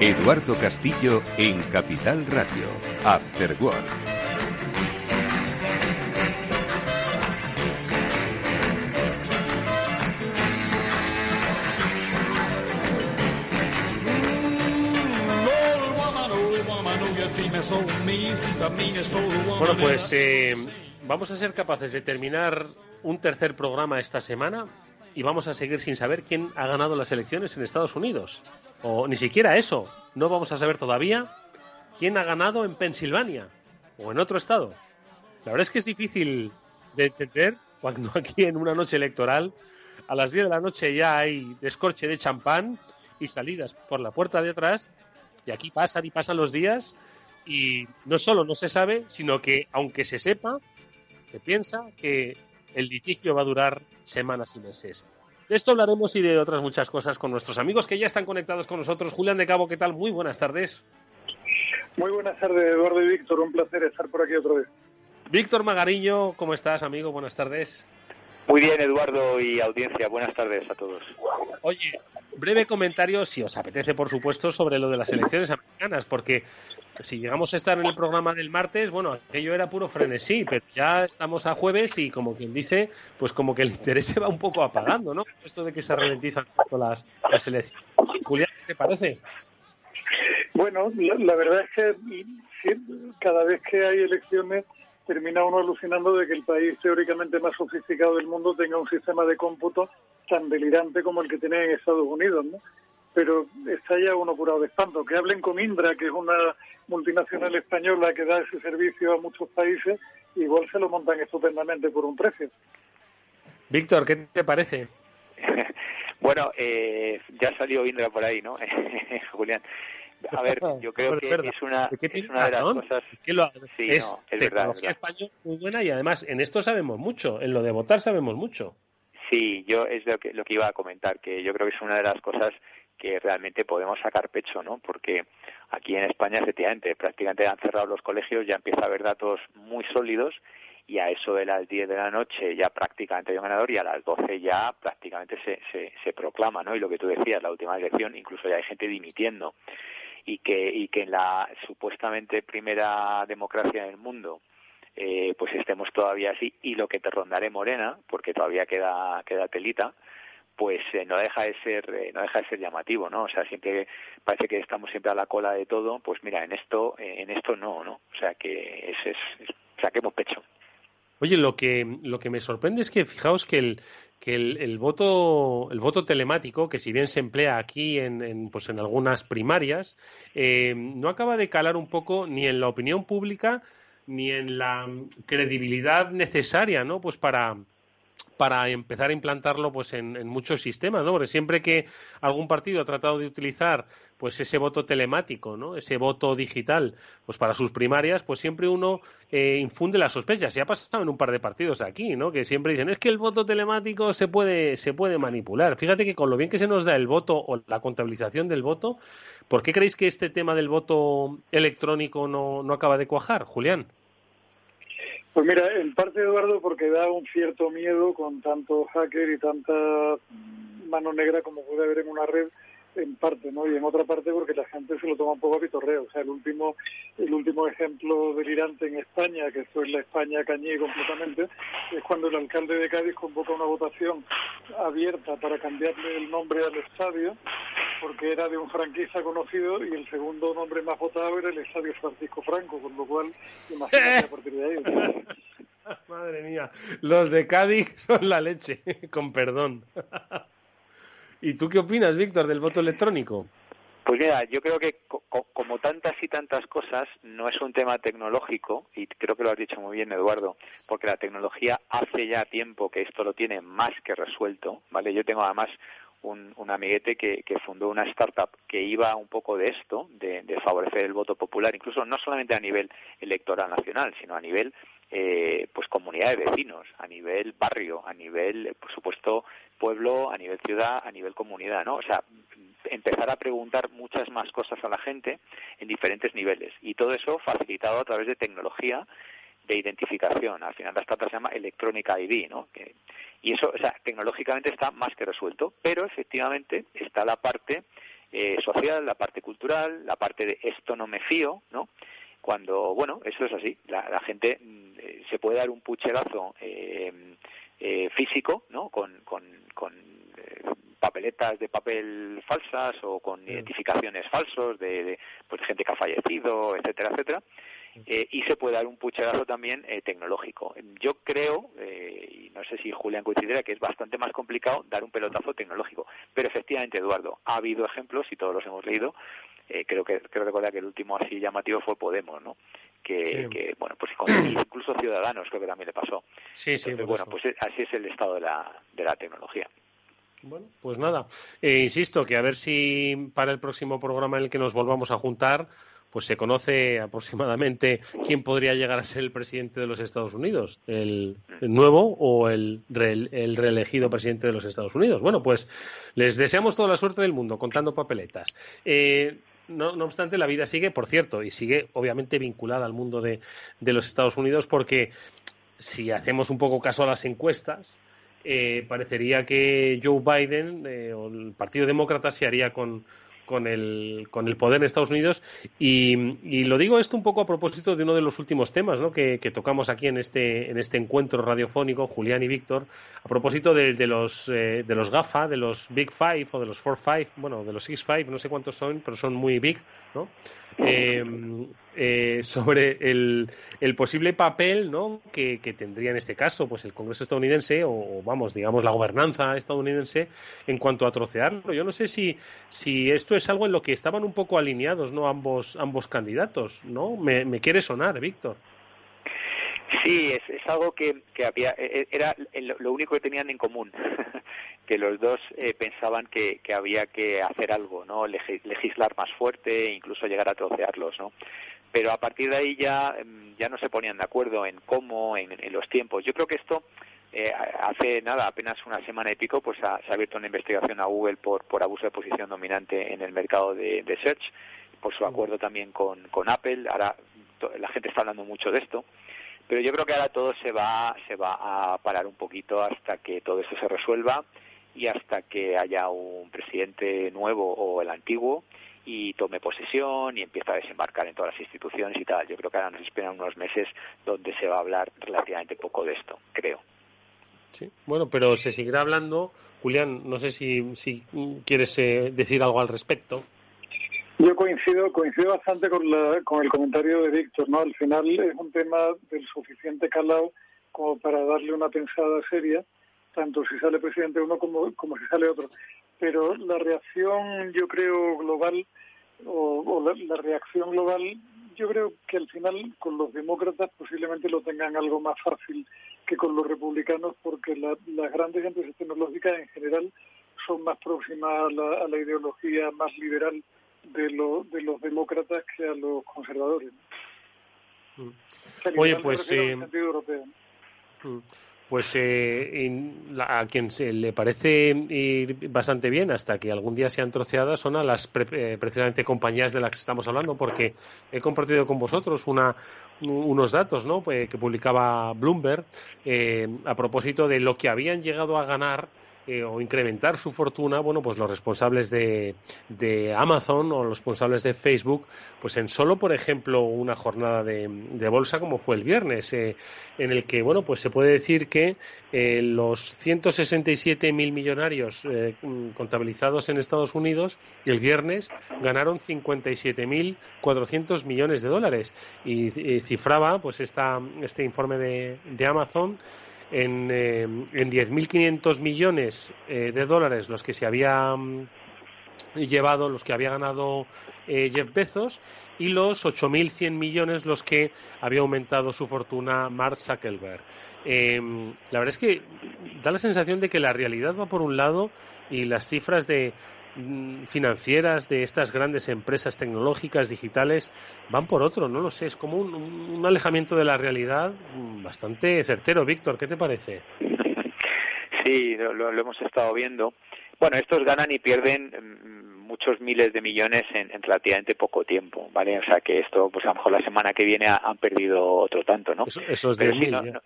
Eduardo Castillo en Capital Radio, After Work. Bueno, pues eh, vamos a ser capaces de terminar un tercer programa esta semana y vamos a seguir sin saber quién ha ganado las elecciones en Estados Unidos. O ni siquiera eso. No vamos a saber todavía quién ha ganado en Pensilvania o en otro estado. La verdad es que es difícil de entender cuando aquí en una noche electoral a las 10 de la noche ya hay descorche de champán y salidas por la puerta de atrás y aquí pasan y pasan los días y no solo no se sabe, sino que aunque se sepa, se piensa que el litigio va a durar semanas y meses. De esto hablaremos y de otras muchas cosas con nuestros amigos que ya están conectados con nosotros. Julián de Cabo, ¿qué tal? Muy buenas tardes. Muy buenas tardes, Eduardo y Víctor. Un placer estar por aquí otra vez. Víctor Magariño, ¿cómo estás, amigo? Buenas tardes. Muy bien, Eduardo y audiencia. Buenas tardes a todos. Oye, breve comentario, si os apetece, por supuesto, sobre lo de las elecciones americanas, porque si llegamos a estar en el programa del martes, bueno, aquello era puro frenesí, pero ya estamos a jueves y como quien dice, pues como que el interés se va un poco apagando, ¿no? Esto de que se ralentizan tanto las, las elecciones. Julián, ¿qué te parece? Bueno, la, verdad es que cada vez que hay elecciones termina uno alucinando de que el país teóricamente más sofisticado del mundo tenga un sistema de cómputo tan delirante como el que tiene en Estados Unidos, ¿no? Pero está ya uno curado de espanto. Que hablen con Indra, que es una multinacional española que da ese servicio a muchos países, igual se lo montan estupendamente por un precio. Víctor, ¿qué te parece? Bueno, eh, ya salió Indra por ahí, ¿no? Julián. A ver, yo creo que es una, es una de las cosas. Es que lo, sí, es, no, es tecnología española muy buena y además en esto sabemos mucho, en lo de votar sabemos mucho. Sí, yo es lo que, lo que iba a comentar, que yo creo que es una de las cosas que realmente podemos sacar pecho, ¿no? Porque aquí en España, efectivamente, prácticamente han cerrado los colegios, ya empieza a haber datos muy sólidos y a eso de las 10 de la noche ya prácticamente hay un ganador y a las 12 ya prácticamente se, se, proclama, ¿no? Y lo que tú decías, la última elección, incluso ya hay gente dimitiendo. Y que, y que en la supuestamente primera democracia del mundo eh, pues estemos todavía así y lo que te rondaré Morena, porque todavía queda, queda telita, pues eh, no deja de ser eh, no deja de ser llamativo no o sea siempre parece que estamos siempre a la cola de todo pues mira en esto en esto no no o sea que es, es, saquemos pecho oye lo que lo que me sorprende es que fijaos que el que el, voto el voto telemático que si bien se emplea aquí en, pues en algunas primarias eh, no acaba de calar un poco ni en la opinión pública ni en la credibilidad necesaria no pues para para empezar a implantarlo pues en, muchos sistemas, ¿no? Porque siempre que algún partido ha tratado de utilizar pues ese voto telemático, ¿no? Ese voto digital, pues para sus primarias, pues siempre uno eh, infunde las sospechas. Y ha pasado en un par de partidos aquí, ¿no? Que siempre dicen es que el voto telemático se puede se puede manipular. Fíjate que con lo bien que se nos da el voto o la contabilización del voto, ¿por qué creéis que este tema del voto electrónico no, no acaba de cuajar, Julián? Pues mira, en parte, Eduardo, porque da un cierto miedo con tanto hacker y tanta mano negra como puede haber en una red, en parte, ¿no? Y en otra parte porque la gente se lo toma un poco a pitorreo. O sea, el último, el último ejemplo delirante en España, que fue la España cañé completamente, es cuando el alcalde de Cádiz convoca una votación abierta para cambiarle el nombre al estadio, porque era de un franquista conocido y el segundo nombre más votado era el Estadio Francisco Franco, con lo cual, imagínate a partir de ahí. Madre mía, los de Cádiz son la leche, con perdón. ¿Y tú qué opinas, Víctor, del voto electrónico? Pues mira, yo creo que como tantas y tantas cosas, no es un tema tecnológico, y creo que lo has dicho muy bien, Eduardo, porque la tecnología hace ya tiempo que esto lo tiene más que resuelto, ¿vale? Yo tengo además un, amiguete que, fundó una startup que iba un poco de esto, de, favorecer el voto popular, incluso no solamente a nivel electoral nacional, sino a nivel eh, pues comunidad de vecinos, a nivel barrio, a nivel, por supuesto, pueblo, a nivel ciudad, a nivel comunidad, ¿no? O sea, empezar a preguntar muchas más cosas a la gente en diferentes niveles y todo eso facilitado a través de tecnología de identificación. Al final la startup se llama Electronic ID, ¿no? y eso, o sea, tecnológicamente está más que resuelto, pero efectivamente está la parte eh, social, la parte cultural, la parte de esto no me fío, ¿no? Cuando, bueno, eso es así, la, gente mm, eh, se puede dar un pucherazo eh, eh, físico, ¿no? Con, con, con papeletas de papel falsas o con identificaciones falsos de, de pues, gente que ha fallecido, etcétera, etcétera. Eh, y se puede dar un pucherazo también eh, tecnológico. Yo creo, eh, y no sé si Julián considera que es bastante más complicado dar un pelotazo tecnológico, pero efectivamente, Eduardo, ha habido ejemplos y todos los hemos leído. Creo que creo recordar que el último así llamativo fue Podemos, ¿no? Que, bueno, pues incluso Ciudadanos creo que también le pasó. Sí, sí. bueno, pues así es el estado de la, de la tecnología. Bueno, pues nada, insisto que a ver si para el próximo programa en el que nos volvamos a juntar pues se conoce aproximadamente quién podría llegar a ser el presidente de los Estados Unidos, el, nuevo o el, el, reelegido presidente de los Estados Unidos. Bueno, pues les deseamos toda la suerte del mundo contando papeletas. Eh, no, no, obstante, la vida sigue, por cierto, y sigue obviamente vinculada al mundo de, de los Estados Unidos porque si hacemos un poco caso a las encuestas, eh, parecería que Joe Biden eh, o el Partido Demócrata se haría con, con el, con el poder en Estados Unidos. Y, lo digo esto un poco a propósito de uno de los últimos temas ¿no? que, tocamos aquí en este, en este encuentro radiofónico, Julián y Víctor, a propósito de, de los, eh, de los GAFA, de los Big Five o de los Four Five, bueno, de los Six Five, no sé cuántos son, pero son muy big, ¿no? Eh, eh, sobre el, el, posible papel ¿no? que, tendría en este caso pues el Congreso estadounidense o, vamos digamos la gobernanza estadounidense en cuanto a trocearlo. Yo no sé si, si esto es algo en lo que estaban un poco alineados no ambos ambos candidatos no me quiere sonar Víctor Sí, es, es algo que, que había, e, e, era lo único que tenían en común, que los dos eh, pensaban que, que había que hacer algo, ¿no? legislar más fuerte incluso llegar a trocearlos, ¿no? Pero a partir de ahí ya, em, ya no se ponían de acuerdo en cómo, en, los tiempos. Yo creo que esto, eh, hace nada, apenas una semana y pico, pues se ha abierto una investigación a Google por, por abuso de posición dominante en el mercado de, de search, por su acuerdo también con, con Apple. Ahora la gente está hablando mucho de esto. Pero yo creo que ahora todo se va, se va a parar un poquito hasta que todo esto se resuelva y hasta que haya un presidente nuevo o el antiguo y tome posesión y empiece a desembarcar en todas las instituciones y tal. Yo creo que ahora nos esperan unos meses donde se va a hablar relativamente poco de esto, creo. Sí, bueno, pero se seguirá hablando. Julián, no sé si, si quieres eh, decir algo al respecto. Yo coincido, coincido bastante con, la, con el comentario de Víctor, ¿no? Al final es un tema del suficiente calado como para darle una pensada seria, tanto si sale presidente uno como, como si sale otro. Pero la reacción, yo creo, global, o, la, reacción global, yo creo que al final con los demócratas posiblemente lo tengan algo más fácil que con los republicanos, porque las grandes empresas tecnológicas en general son más próximas a la ideología más liberal de, de los demócratas que a los conservadores. Mm. Oye, pues... Eh, mm. pues eh, a quien se le parece ir bastante bien hasta que algún día sean troceadas son a las eh, precisamente compañías de las que estamos hablando porque he compartido con vosotros una, unos datos ¿no? que publicaba Bloomberg a propósito de lo que habían llegado a ganar eh, o incrementar su fortuna, bueno, pues los responsables de, de, Amazon o los responsables de Facebook, pues en solo, por ejemplo, una jornada de, bolsa como fue el viernes, eh, en el que, bueno, pues se puede decir que eh, los 167.000 millonarios contabilizados en Estados Unidos el viernes ganaron 57.400 millones de dólares. Y, cifraba, pues esta, este informe de, de Amazon en, eh, en 10.500 millones eh, de dólares los que se habían llevado, los que había ganado eh, Jeff Bezos y los 8.100 millones los que había aumentado su fortuna Mark Zuckerberg. la verdad es que da la sensación de que la realidad va por un lado y las cifras de, financieras de estas grandes empresas tecnológicas digitales van por otro, no lo sé, es como un, alejamiento de la realidad mm, bastante certero. Víctor, ¿qué te parece? Sí, lo, hemos estado viendo. Bueno, estos ganan y pierden mm, muchos miles de millones en, relativamente poco tiempo, ¿vale? O sea que esto, pues a lo mejor la semana que viene han perdido otro tanto, ¿no? Eso, es de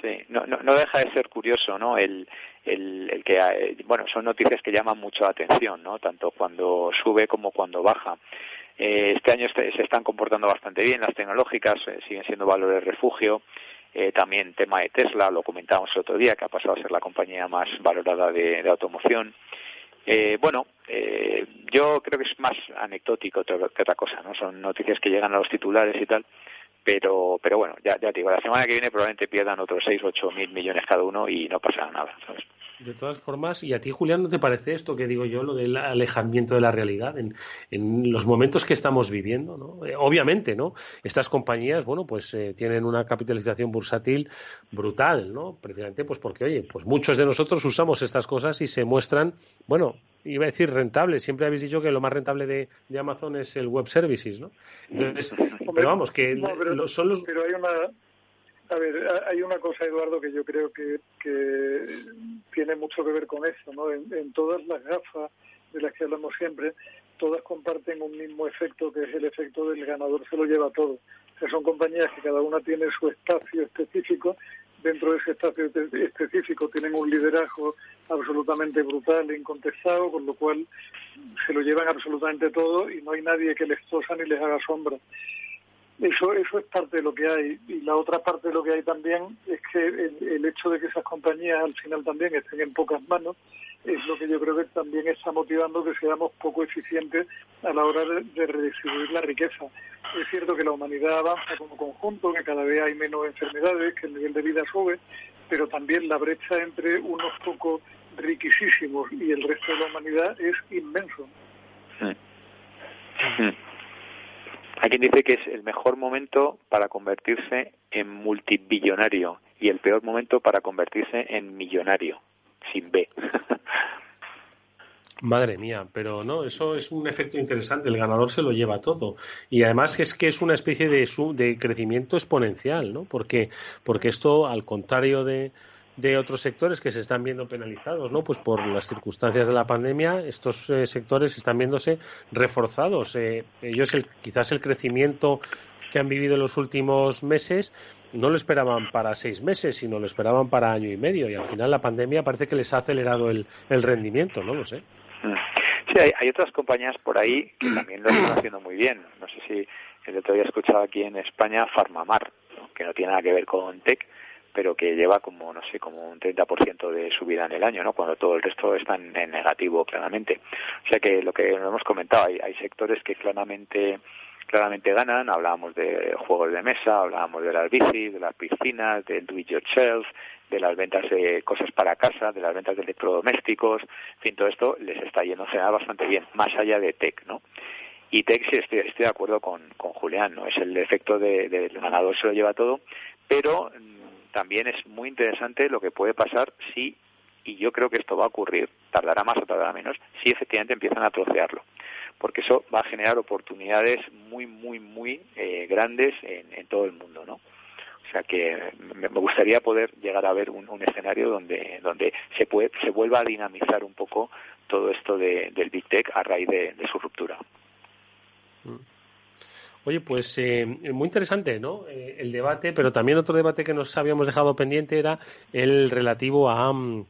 Sí, no, no, no, deja de ser curioso, ¿no? El, el, el que, eh, bueno, son noticias que llaman mucho la atención, ¿no? Tanto cuando sube como cuando baja. Eh, este año se están comportando bastante bien las tecnológicas, eh, siguen siendo valores refugio. Eh, también tema de Tesla, lo comentábamos el otro día, que ha pasado a ser la compañía más valorada de, de automoción. Eh, bueno, eh, yo creo que es más anecdótico que otra cosa, ¿no? Son noticias que llegan a los titulares y tal, pero pero bueno, ya, ya te digo, la semana que viene probablemente pierdan otros 6 o 8 mil millones cada uno y no pasará nada, ¿sabes? De todas formas, ¿y a ti, Julián, no te parece esto que digo yo, lo del alejamiento de la realidad en, en los momentos que estamos viviendo? ¿no? Eh, obviamente, ¿no? Estas compañías, bueno, pues eh, tienen una capitalización bursátil brutal, ¿no? Precisamente, pues porque, oye, pues muchos de nosotros usamos estas cosas y se muestran, bueno, iba a decir rentable. Siempre habéis dicho que lo más rentable de, de Amazon es el web services, ¿no? Entonces, pero vamos, que son los... Pero hay una... A ver, hay una cosa, Eduardo, que yo creo que, tiene mucho que ver con eso, ¿no? En, todas las gafas de las que hablamos siempre, todas comparten un mismo efecto, que es el efecto del ganador se lo lleva todo. O sea, son compañías que cada una tiene su espacio específico, dentro de ese espacio específico tienen un liderazgo absolutamente brutal e incontestado, con lo cual se lo llevan absolutamente todo y no hay nadie que les tosa ni les haga sombra. Eso, eso es parte de lo que hay. Y la otra parte de lo que hay también es que el, hecho de que esas compañías al final también estén en pocas manos es lo que yo creo que también está motivando que seamos poco eficientes a la hora de, redistribuir la riqueza. Es cierto que la humanidad avanza como conjunto, que cada vez hay menos enfermedades, que el nivel de vida sube, pero también la brecha entre unos pocos riquísimos y el resto de la humanidad es inmenso. Hay quien dice que es el mejor momento para convertirse en multibillonario y el peor momento para convertirse en millonario, sin B. Madre mía, pero no, eso es un efecto interesante. El ganador se lo lleva todo. Y además es que es una especie de, de crecimiento exponencial, ¿no? Porque, porque esto, al contrario de, de otros sectores que se están viendo penalizados, ¿no? Pues por las circunstancias de la pandemia, estos eh, sectores están viéndose reforzados. Eh, ellos, el, quizás el crecimiento que han vivido en los últimos meses no lo esperaban para seis meses, sino lo esperaban para año y medio. Y al final la pandemia parece que les ha acelerado el, rendimiento, no lo sé. Mm. Sí, hay, otras compañías por ahí que también lo están haciendo muy bien. No sé si el otro día escuchado aquí en España Farmamar, que no tiene nada que ver con Tech, pero que lleva como, no sé, como un 30% de subida en el año, ¿no? Cuando todo el resto está en, negativo, claramente. O sea que lo que hemos comentado, hay, hay sectores que claramente claramente ganan, hablábamos de juegos de mesa, hablábamos de las bicis, de las piscinas, del do it yourself, de las ventas de cosas para casa, de las ventas de electrodomésticos, en fin, todo esto les está yendo sea, bastante bien, más allá de tech, ¿no? Y tech sí estoy, estoy de acuerdo con, con Julián, ¿no? Es el efecto del de, ganador se lo lleva todo, pero también es muy interesante lo que puede pasar si, y yo creo que esto va a ocurrir, tardará más o tardará menos, si efectivamente empiezan a trocearlo. Porque eso va a generar oportunidades muy, muy, muy eh, grandes en, todo el mundo, ¿no? O sea que me gustaría poder llegar a ver un, escenario donde, donde se, puede, se vuelva a dinamizar un poco todo esto del Big Tech a raíz de, su ruptura. Mm. Oye, pues eh, muy interesante, ¿no? Eh, el debate, pero también otro debate que nos habíamos dejado pendiente era el relativo a, mm,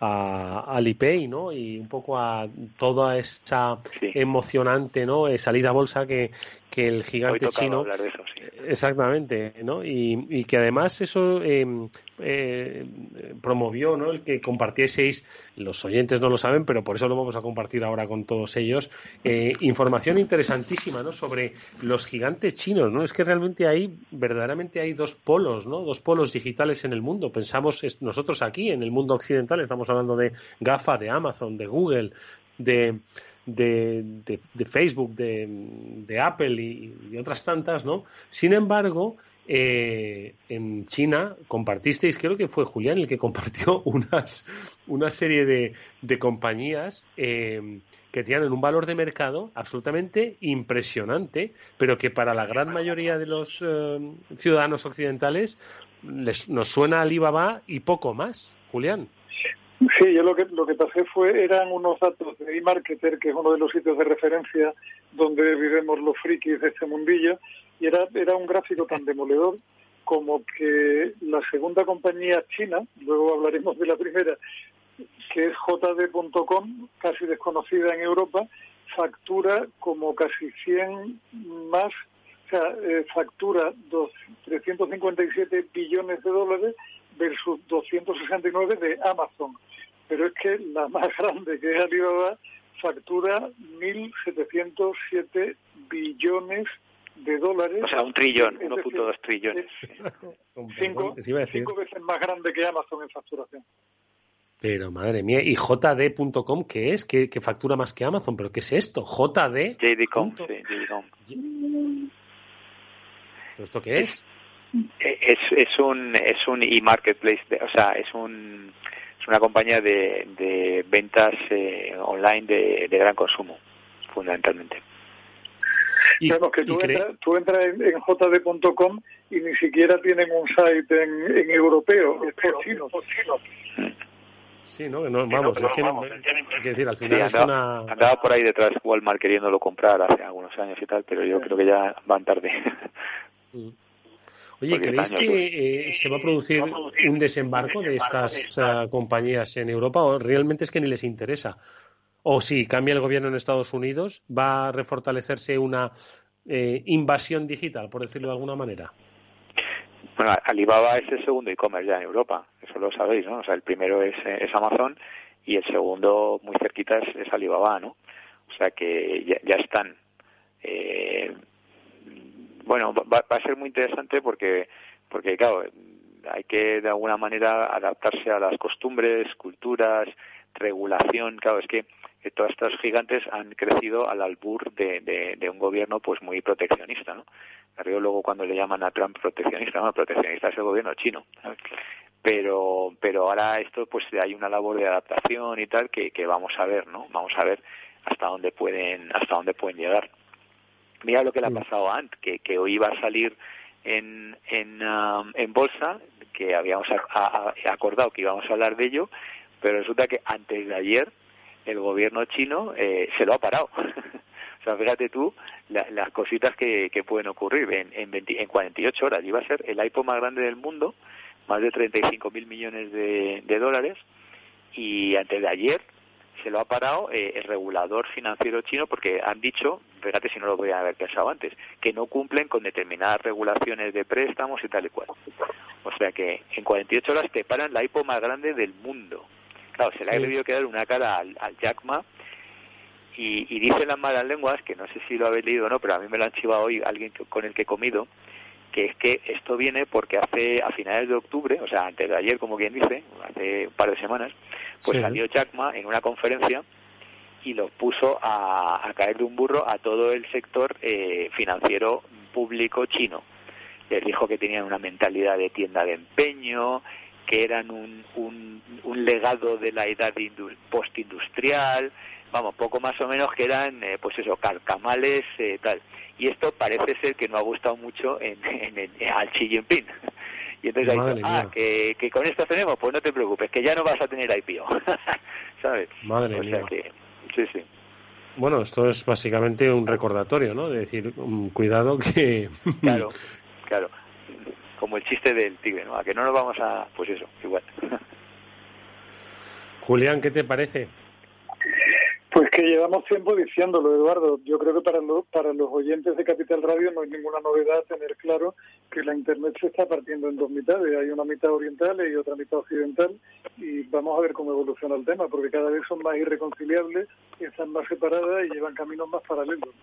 a, Alipay, ¿no? Y un poco a toda esa emocionante, ¿no? Eh, salida a bolsa que, que el gigante chino exactamente no y, y, que además eso em, eh, promovió no el que compartieseis los oyentes no lo saben pero por eso lo vamos a compartir ahora con todos ellos eh, información interesantísima no sobre los gigantes chinos no es que realmente hay verdaderamente hay dos polos no dos polos digitales en el mundo. Pensamos nosotros aquí en el mundo occidental estamos hablando de GAFA de Amazon de Google de de, de, Facebook, de, Apple y, otras tantas, ¿no? Sin embargo, eh, en China compartisteis, creo que fue Julián el que compartió unas, una serie de, de compañías eh, que tienen un valor de mercado absolutamente impresionante, pero que para la gran mayoría de los eh, ciudadanos occidentales les, nos suena Alibaba y poco más. Julián. Sí, yo lo que, lo que pasé fue, eran unos datos de eMarketer, que es uno de los sitios de referencia donde vivimos los frikis de este mundillo, y era, era un gráfico tan demoledor como que la segunda compañía china, luego hablaremos de la primera, que es JD.com, casi desconocida en Europa, factura como casi 100 más, o sea, eh, factura dos, 357 billones de dólares versus 269 de Amazon pero es que la más grande, que es Alibaba, factura 1.707 billones de dólares. O sea, un trillón, 1.2 trillones. Cinco, cinco veces más grande que Amazon en facturación. Pero madre mía, ¿y JD.com qué es? ¿Qué, factura más que Amazon? ¿Pero qué es esto? JD. JD.com, sí, JD.com. ¿Esto qué es? Es, es un es un e-marketplace, o sea, es un una compañía de, de ventas eh, online de, gran consumo, fundamentalmente. Y, que tú, entras, en, jd.com y ni siquiera tienen un site en, europeo, es por chino. Sí, ¿no? vamos, es que, no, que decir, al final es una... andaba por ahí detrás Walmart queriéndolo comprar hace algunos años y tal, pero yo creo que ya van tarde. Oye, ¿creéis que eh, se va a producir un desembarco de estas uh, compañías en Europa o realmente es que ni les interesa? O si cambia el gobierno en Estados Unidos, ¿va a refortalecerse una eh, invasión digital, por decirlo de alguna manera? Bueno, Alibaba es el segundo e-commerce ya en Europa, eso lo sabéis, ¿no? O sea, el primero es, es Amazon y el segundo muy cerquita es, Alibaba, ¿no? O sea que ya, ya están. Eh, bueno, va, a ser muy interesante porque, porque claro, hay que de alguna manera adaptarse a las costumbres, culturas, regulación. Claro, es que, todos estos gigantes han crecido al albur de, de, un gobierno pues muy proteccionista, ¿no? luego cuando le llaman a Trump proteccionista, no, proteccionista es el gobierno chino. Pero, pero ahora esto pues hay una labor de adaptación y tal que, que vamos a ver, ¿no? Vamos a ver hasta dónde pueden, hasta dónde pueden llegar. Mira lo que le ha pasado a Ant, que, que hoy iba a salir en, en, um, en bolsa, que habíamos acordado que íbamos a hablar de ello, pero resulta que antes de ayer el gobierno chino eh, se lo ha parado. o sea, fíjate tú las cositas que, que pueden ocurrir en, en, en 48 horas. Iba a ser el iPhone más grande del mundo, más de 35 mil millones de, de dólares, y antes de ayer se lo ha parado eh, el regulador financiero chino porque han dicho, fíjate si no lo a haber pensado antes, que no cumplen con determinadas regulaciones de préstamos y tal y cual. O sea que en 48 horas te paran la IPO más grande del mundo. Claro, se le ha debido quedar una cara al, al Jack Ma y, y dicen las malas lenguas, que no sé si lo habéis leído o no, pero a mí me lo han chivado hoy alguien con el que he comido, que es que esto viene porque hace a finales de octubre, o sea, antes de ayer, como quien dice, hace un par de semanas, pues salió Jack Ma en una conferencia y los puso a, caer de un burro a todo el sector eh, financiero público chino. Les dijo que tenían una mentalidad de tienda de empeño, que eran un, un, un legado de la edad postindustrial, vamos, poco más o menos que eran, eh, pues eso, carcamales, eh, tal. Y esto parece ser que no ha gustado mucho en, en, al Xi Jinping. Y entonces ha dicho, ah, que, que, con esto tenemos, pues no te preocupes, que ya no vas a tener IPO. ¿Sabes? Madre mía. sí, sí. Bueno, esto es básicamente un recordatorio, ¿no? De decir, um, cuidado que... claro, claro. Como el chiste del tigre, ¿no? A que no nos vamos a... Pues eso, igual. Julián, ¿qué te parece? Pues que llevamos tiempo diciéndolo, Eduardo. Yo creo que para, para los oyentes de Capital Radio no hay ninguna novedad tener claro que la Internet se está partiendo en dos mitades. Hay una mitad oriental y otra mitad occidental y vamos a ver cómo evoluciona el tema, porque cada vez son más irreconciliables, están más separadas y llevan caminos más paralelos.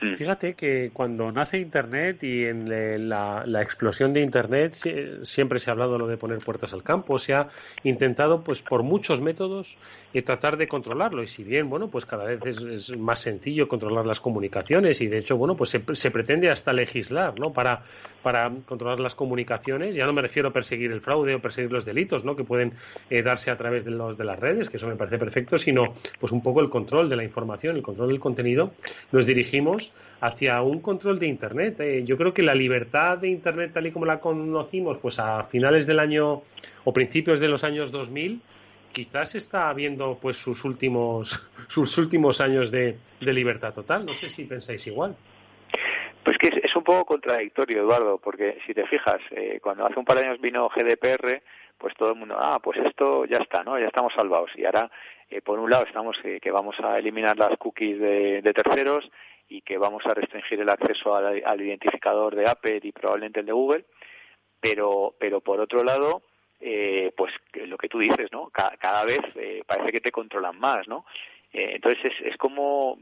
Mm. Fíjate que cuando nace Internet y en la, explosión de Internet siempre se ha hablado lo de poner puertas al campo, se ha intentado pues por muchos métodos eh, tratar de controlarlo. Y si bien bueno pues cada vez es, más sencillo controlar las comunicaciones y de hecho bueno pues se, pretende hasta legislar no para para controlar las comunicaciones. Ya no me refiero a perseguir el fraude o perseguir los delitos no que pueden eh, darse a través de los de las redes que eso me parece perfecto sino pues un poco el control de la información el control del contenido. Nos dirigimos hacia un control de Internet. Eh, yo creo que la libertad de Internet tal y como la conocimos pues a finales del año o principios de los años 2000 quizás está habiendo pues sus últimos sus últimos años de, libertad total. No sé si pensáis igual. Pues que es, un poco contradictorio, Eduardo, porque si te fijas, eh, cuando hace un par de años vino GDPR, pues todo el mundo, ah, pues esto ya está, ¿no? Ya estamos salvados. Y ahora, eh, por un lado, estamos que vamos a eliminar las cookies de, de terceros y que vamos a restringir el acceso al, identificador de Apple y probablemente el de Google, pero, pero por otro lado, eh, pues lo que tú dices, ¿no? Cada, vez eh, parece que te controlan más, ¿no? Eh, entonces es, es como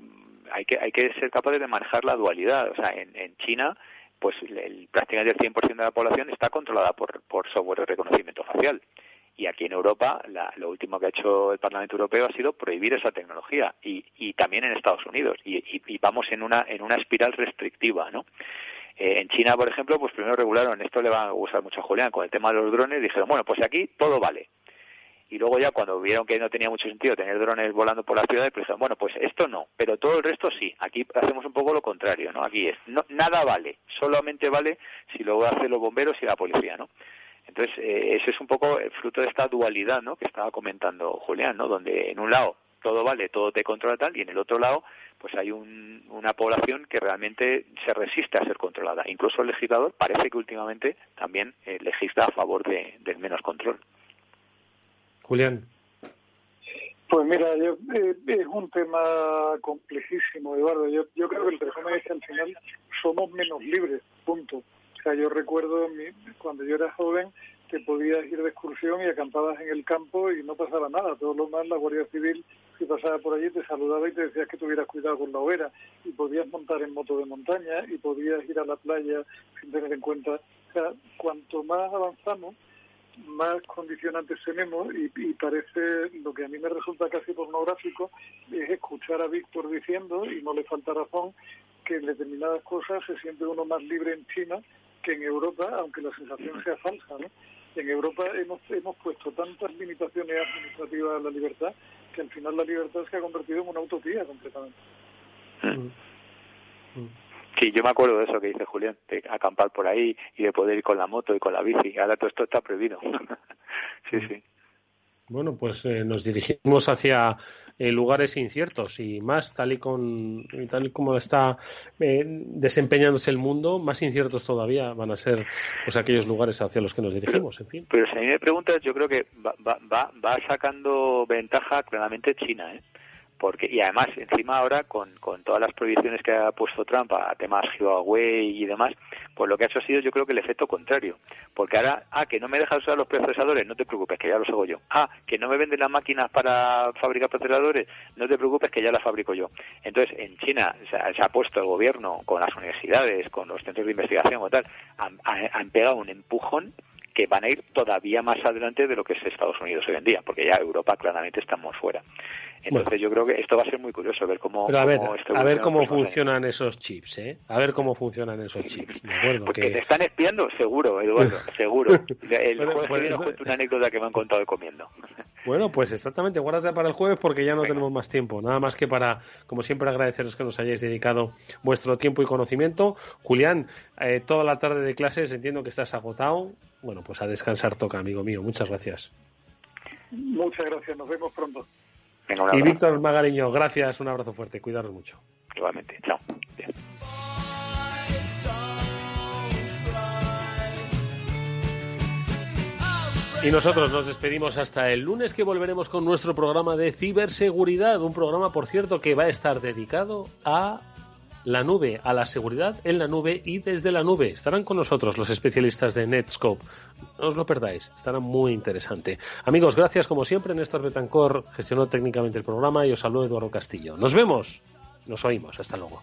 hay que hay que ser capaces de manejar la dualidad, o sea, en, en China pues el, prácticamente el 100% de la población está controlada por, por software de reconocimiento facial. Y aquí en Europa, lo último que ha hecho el Parlamento Europeo ha sido prohibir esa tecnología y, y también en Estados Unidos. Y, y, vamos en una, en una espiral restrictiva, ¿no? Eh, en China, por ejemplo, pues primero regularon, esto le va a gustar mucho a Julián, con el tema de los drones, dijeron, bueno, pues aquí todo vale. Y luego ya cuando vieron que no tenía mucho sentido tener drones volando por la ciudad, pues dijeron, bueno, pues esto no, pero todo el resto sí. Aquí hacemos un poco lo contrario, ¿no? Aquí es, no, nada vale, solamente vale si lo hacen los bomberos y la policía, ¿no? Entonces, eh, ese es un poco el fruto de esta dualidad ¿no? que estaba comentando Julián, ¿no? donde en un lado todo vale, todo te controla tal, y en el otro lado pues hay una población que realmente se resiste a ser controlada. Incluso el legislador parece que últimamente también eh, legisla a favor de, del menos control. Julián. Pues mira, yo, eh, es un tema complejísimo, Eduardo. Yo, yo creo que el resumen es que al final somos menos libres, punto. Sea, yo recuerdo mi, cuando yo era joven que podías ir de excursión y acampabas en el campo y no pasaba nada. Todo lo más, la Guardia Civil, si pasaba por allí, te saludaba y te decía que tuvieras cuidado con la hoguera. Y podías montar en moto de montaña y podías ir a la playa sin tener en cuenta. O sea, cuanto más avanzamos, más condicionantes tenemos y, parece lo que a mí me resulta casi pornográfico es escuchar a Víctor diciendo, y no le falta razón, que en determinadas cosas se siente uno más libre en China que en Europa, aunque la sensación sea falsa. ¿no? En Europa hemos, hemos puesto tantas limitaciones administrativas a la libertad que al final la libertad se ha convertido en una utopía completamente. Mm. Sí, yo me acuerdo de eso que dice Julián, de acampar por ahí y de poder ir con la moto y con la bici. Ahora todo esto está prohibido. sí, sí. Bueno, pues eh, nos dirigimos hacia eh, lugares inciertos y más tal y, con, tal y como está eh, desempeñándose el mundo, más inciertos todavía van a ser pues aquellos lugares hacia los que nos dirigimos, en fin. Pero si a mí me preguntas, yo creo que va, va, va sacando ventaja claramente China, ¿eh? Porque y además encima ahora con, con todas las prohibiciones que ha puesto Trump a temas Huawei y demás pues lo que ha hecho ha sido yo creo que el efecto contrario. Porque ahora ah que no me dejas usar los procesadores no te preocupes que ya los hago yo. Ah que no me venden las máquinas para fabricar procesadores no te preocupes que ya las fabrico yo. Entonces en China se ha, puesto el gobierno con las universidades con los centros de investigación o tal han pegado un empujón que van a ir todavía más adelante de lo que es Estados Unidos hoy en día, porque ya Europa claramente estamos fuera. Entonces yo creo que esto va a ser muy curioso ver cómo... a ver, a ver cómo funcionan esos chips, ¿eh? A ver cómo funcionan esos chips. Porque te están espiando, seguro, Eduardo, seguro. El jueves que viene cuento una anécdota que me han contado de comiendo. Bueno, pues exactamente, guárdate para el jueves porque ya no tenemos más tiempo. Nada más que para, como siempre, agradeceros que nos hayáis dedicado vuestro tiempo y conocimiento. Julián, eh, toda la tarde de clases entiendo que estás agotado. Bueno, pues a descansar toca, amigo mío. Muchas gracias. Muchas gracias, nos vemos pronto y Víctor Magariño, gracias, un abrazo fuerte, cuidaros mucho. Igualmente, chao. Y nosotros nos despedimos hasta el lunes que volveremos con nuestro programa de ciberseguridad, un programa, por cierto, que va a estar dedicado a la nube, a la seguridad en la nube y desde la nube. Estarán con nosotros los especialistas de Netscope. No os lo perdáis, estará muy interesante. Amigos, gracias como siempre. Néstor Betancor gestionó técnicamente el programa y os saludo Eduardo Castillo. Nos vemos, nos oímos. Hasta luego.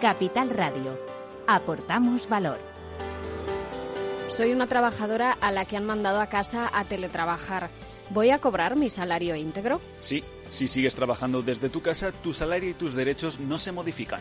Capital Radio. Aportamos valor. Soy una trabajadora a la que han mandado a casa a teletrabajar. ¿Voy a cobrar mi salario íntegro? Sí, si sigues trabajando desde tu casa, tu salario y tus derechos no se modifican.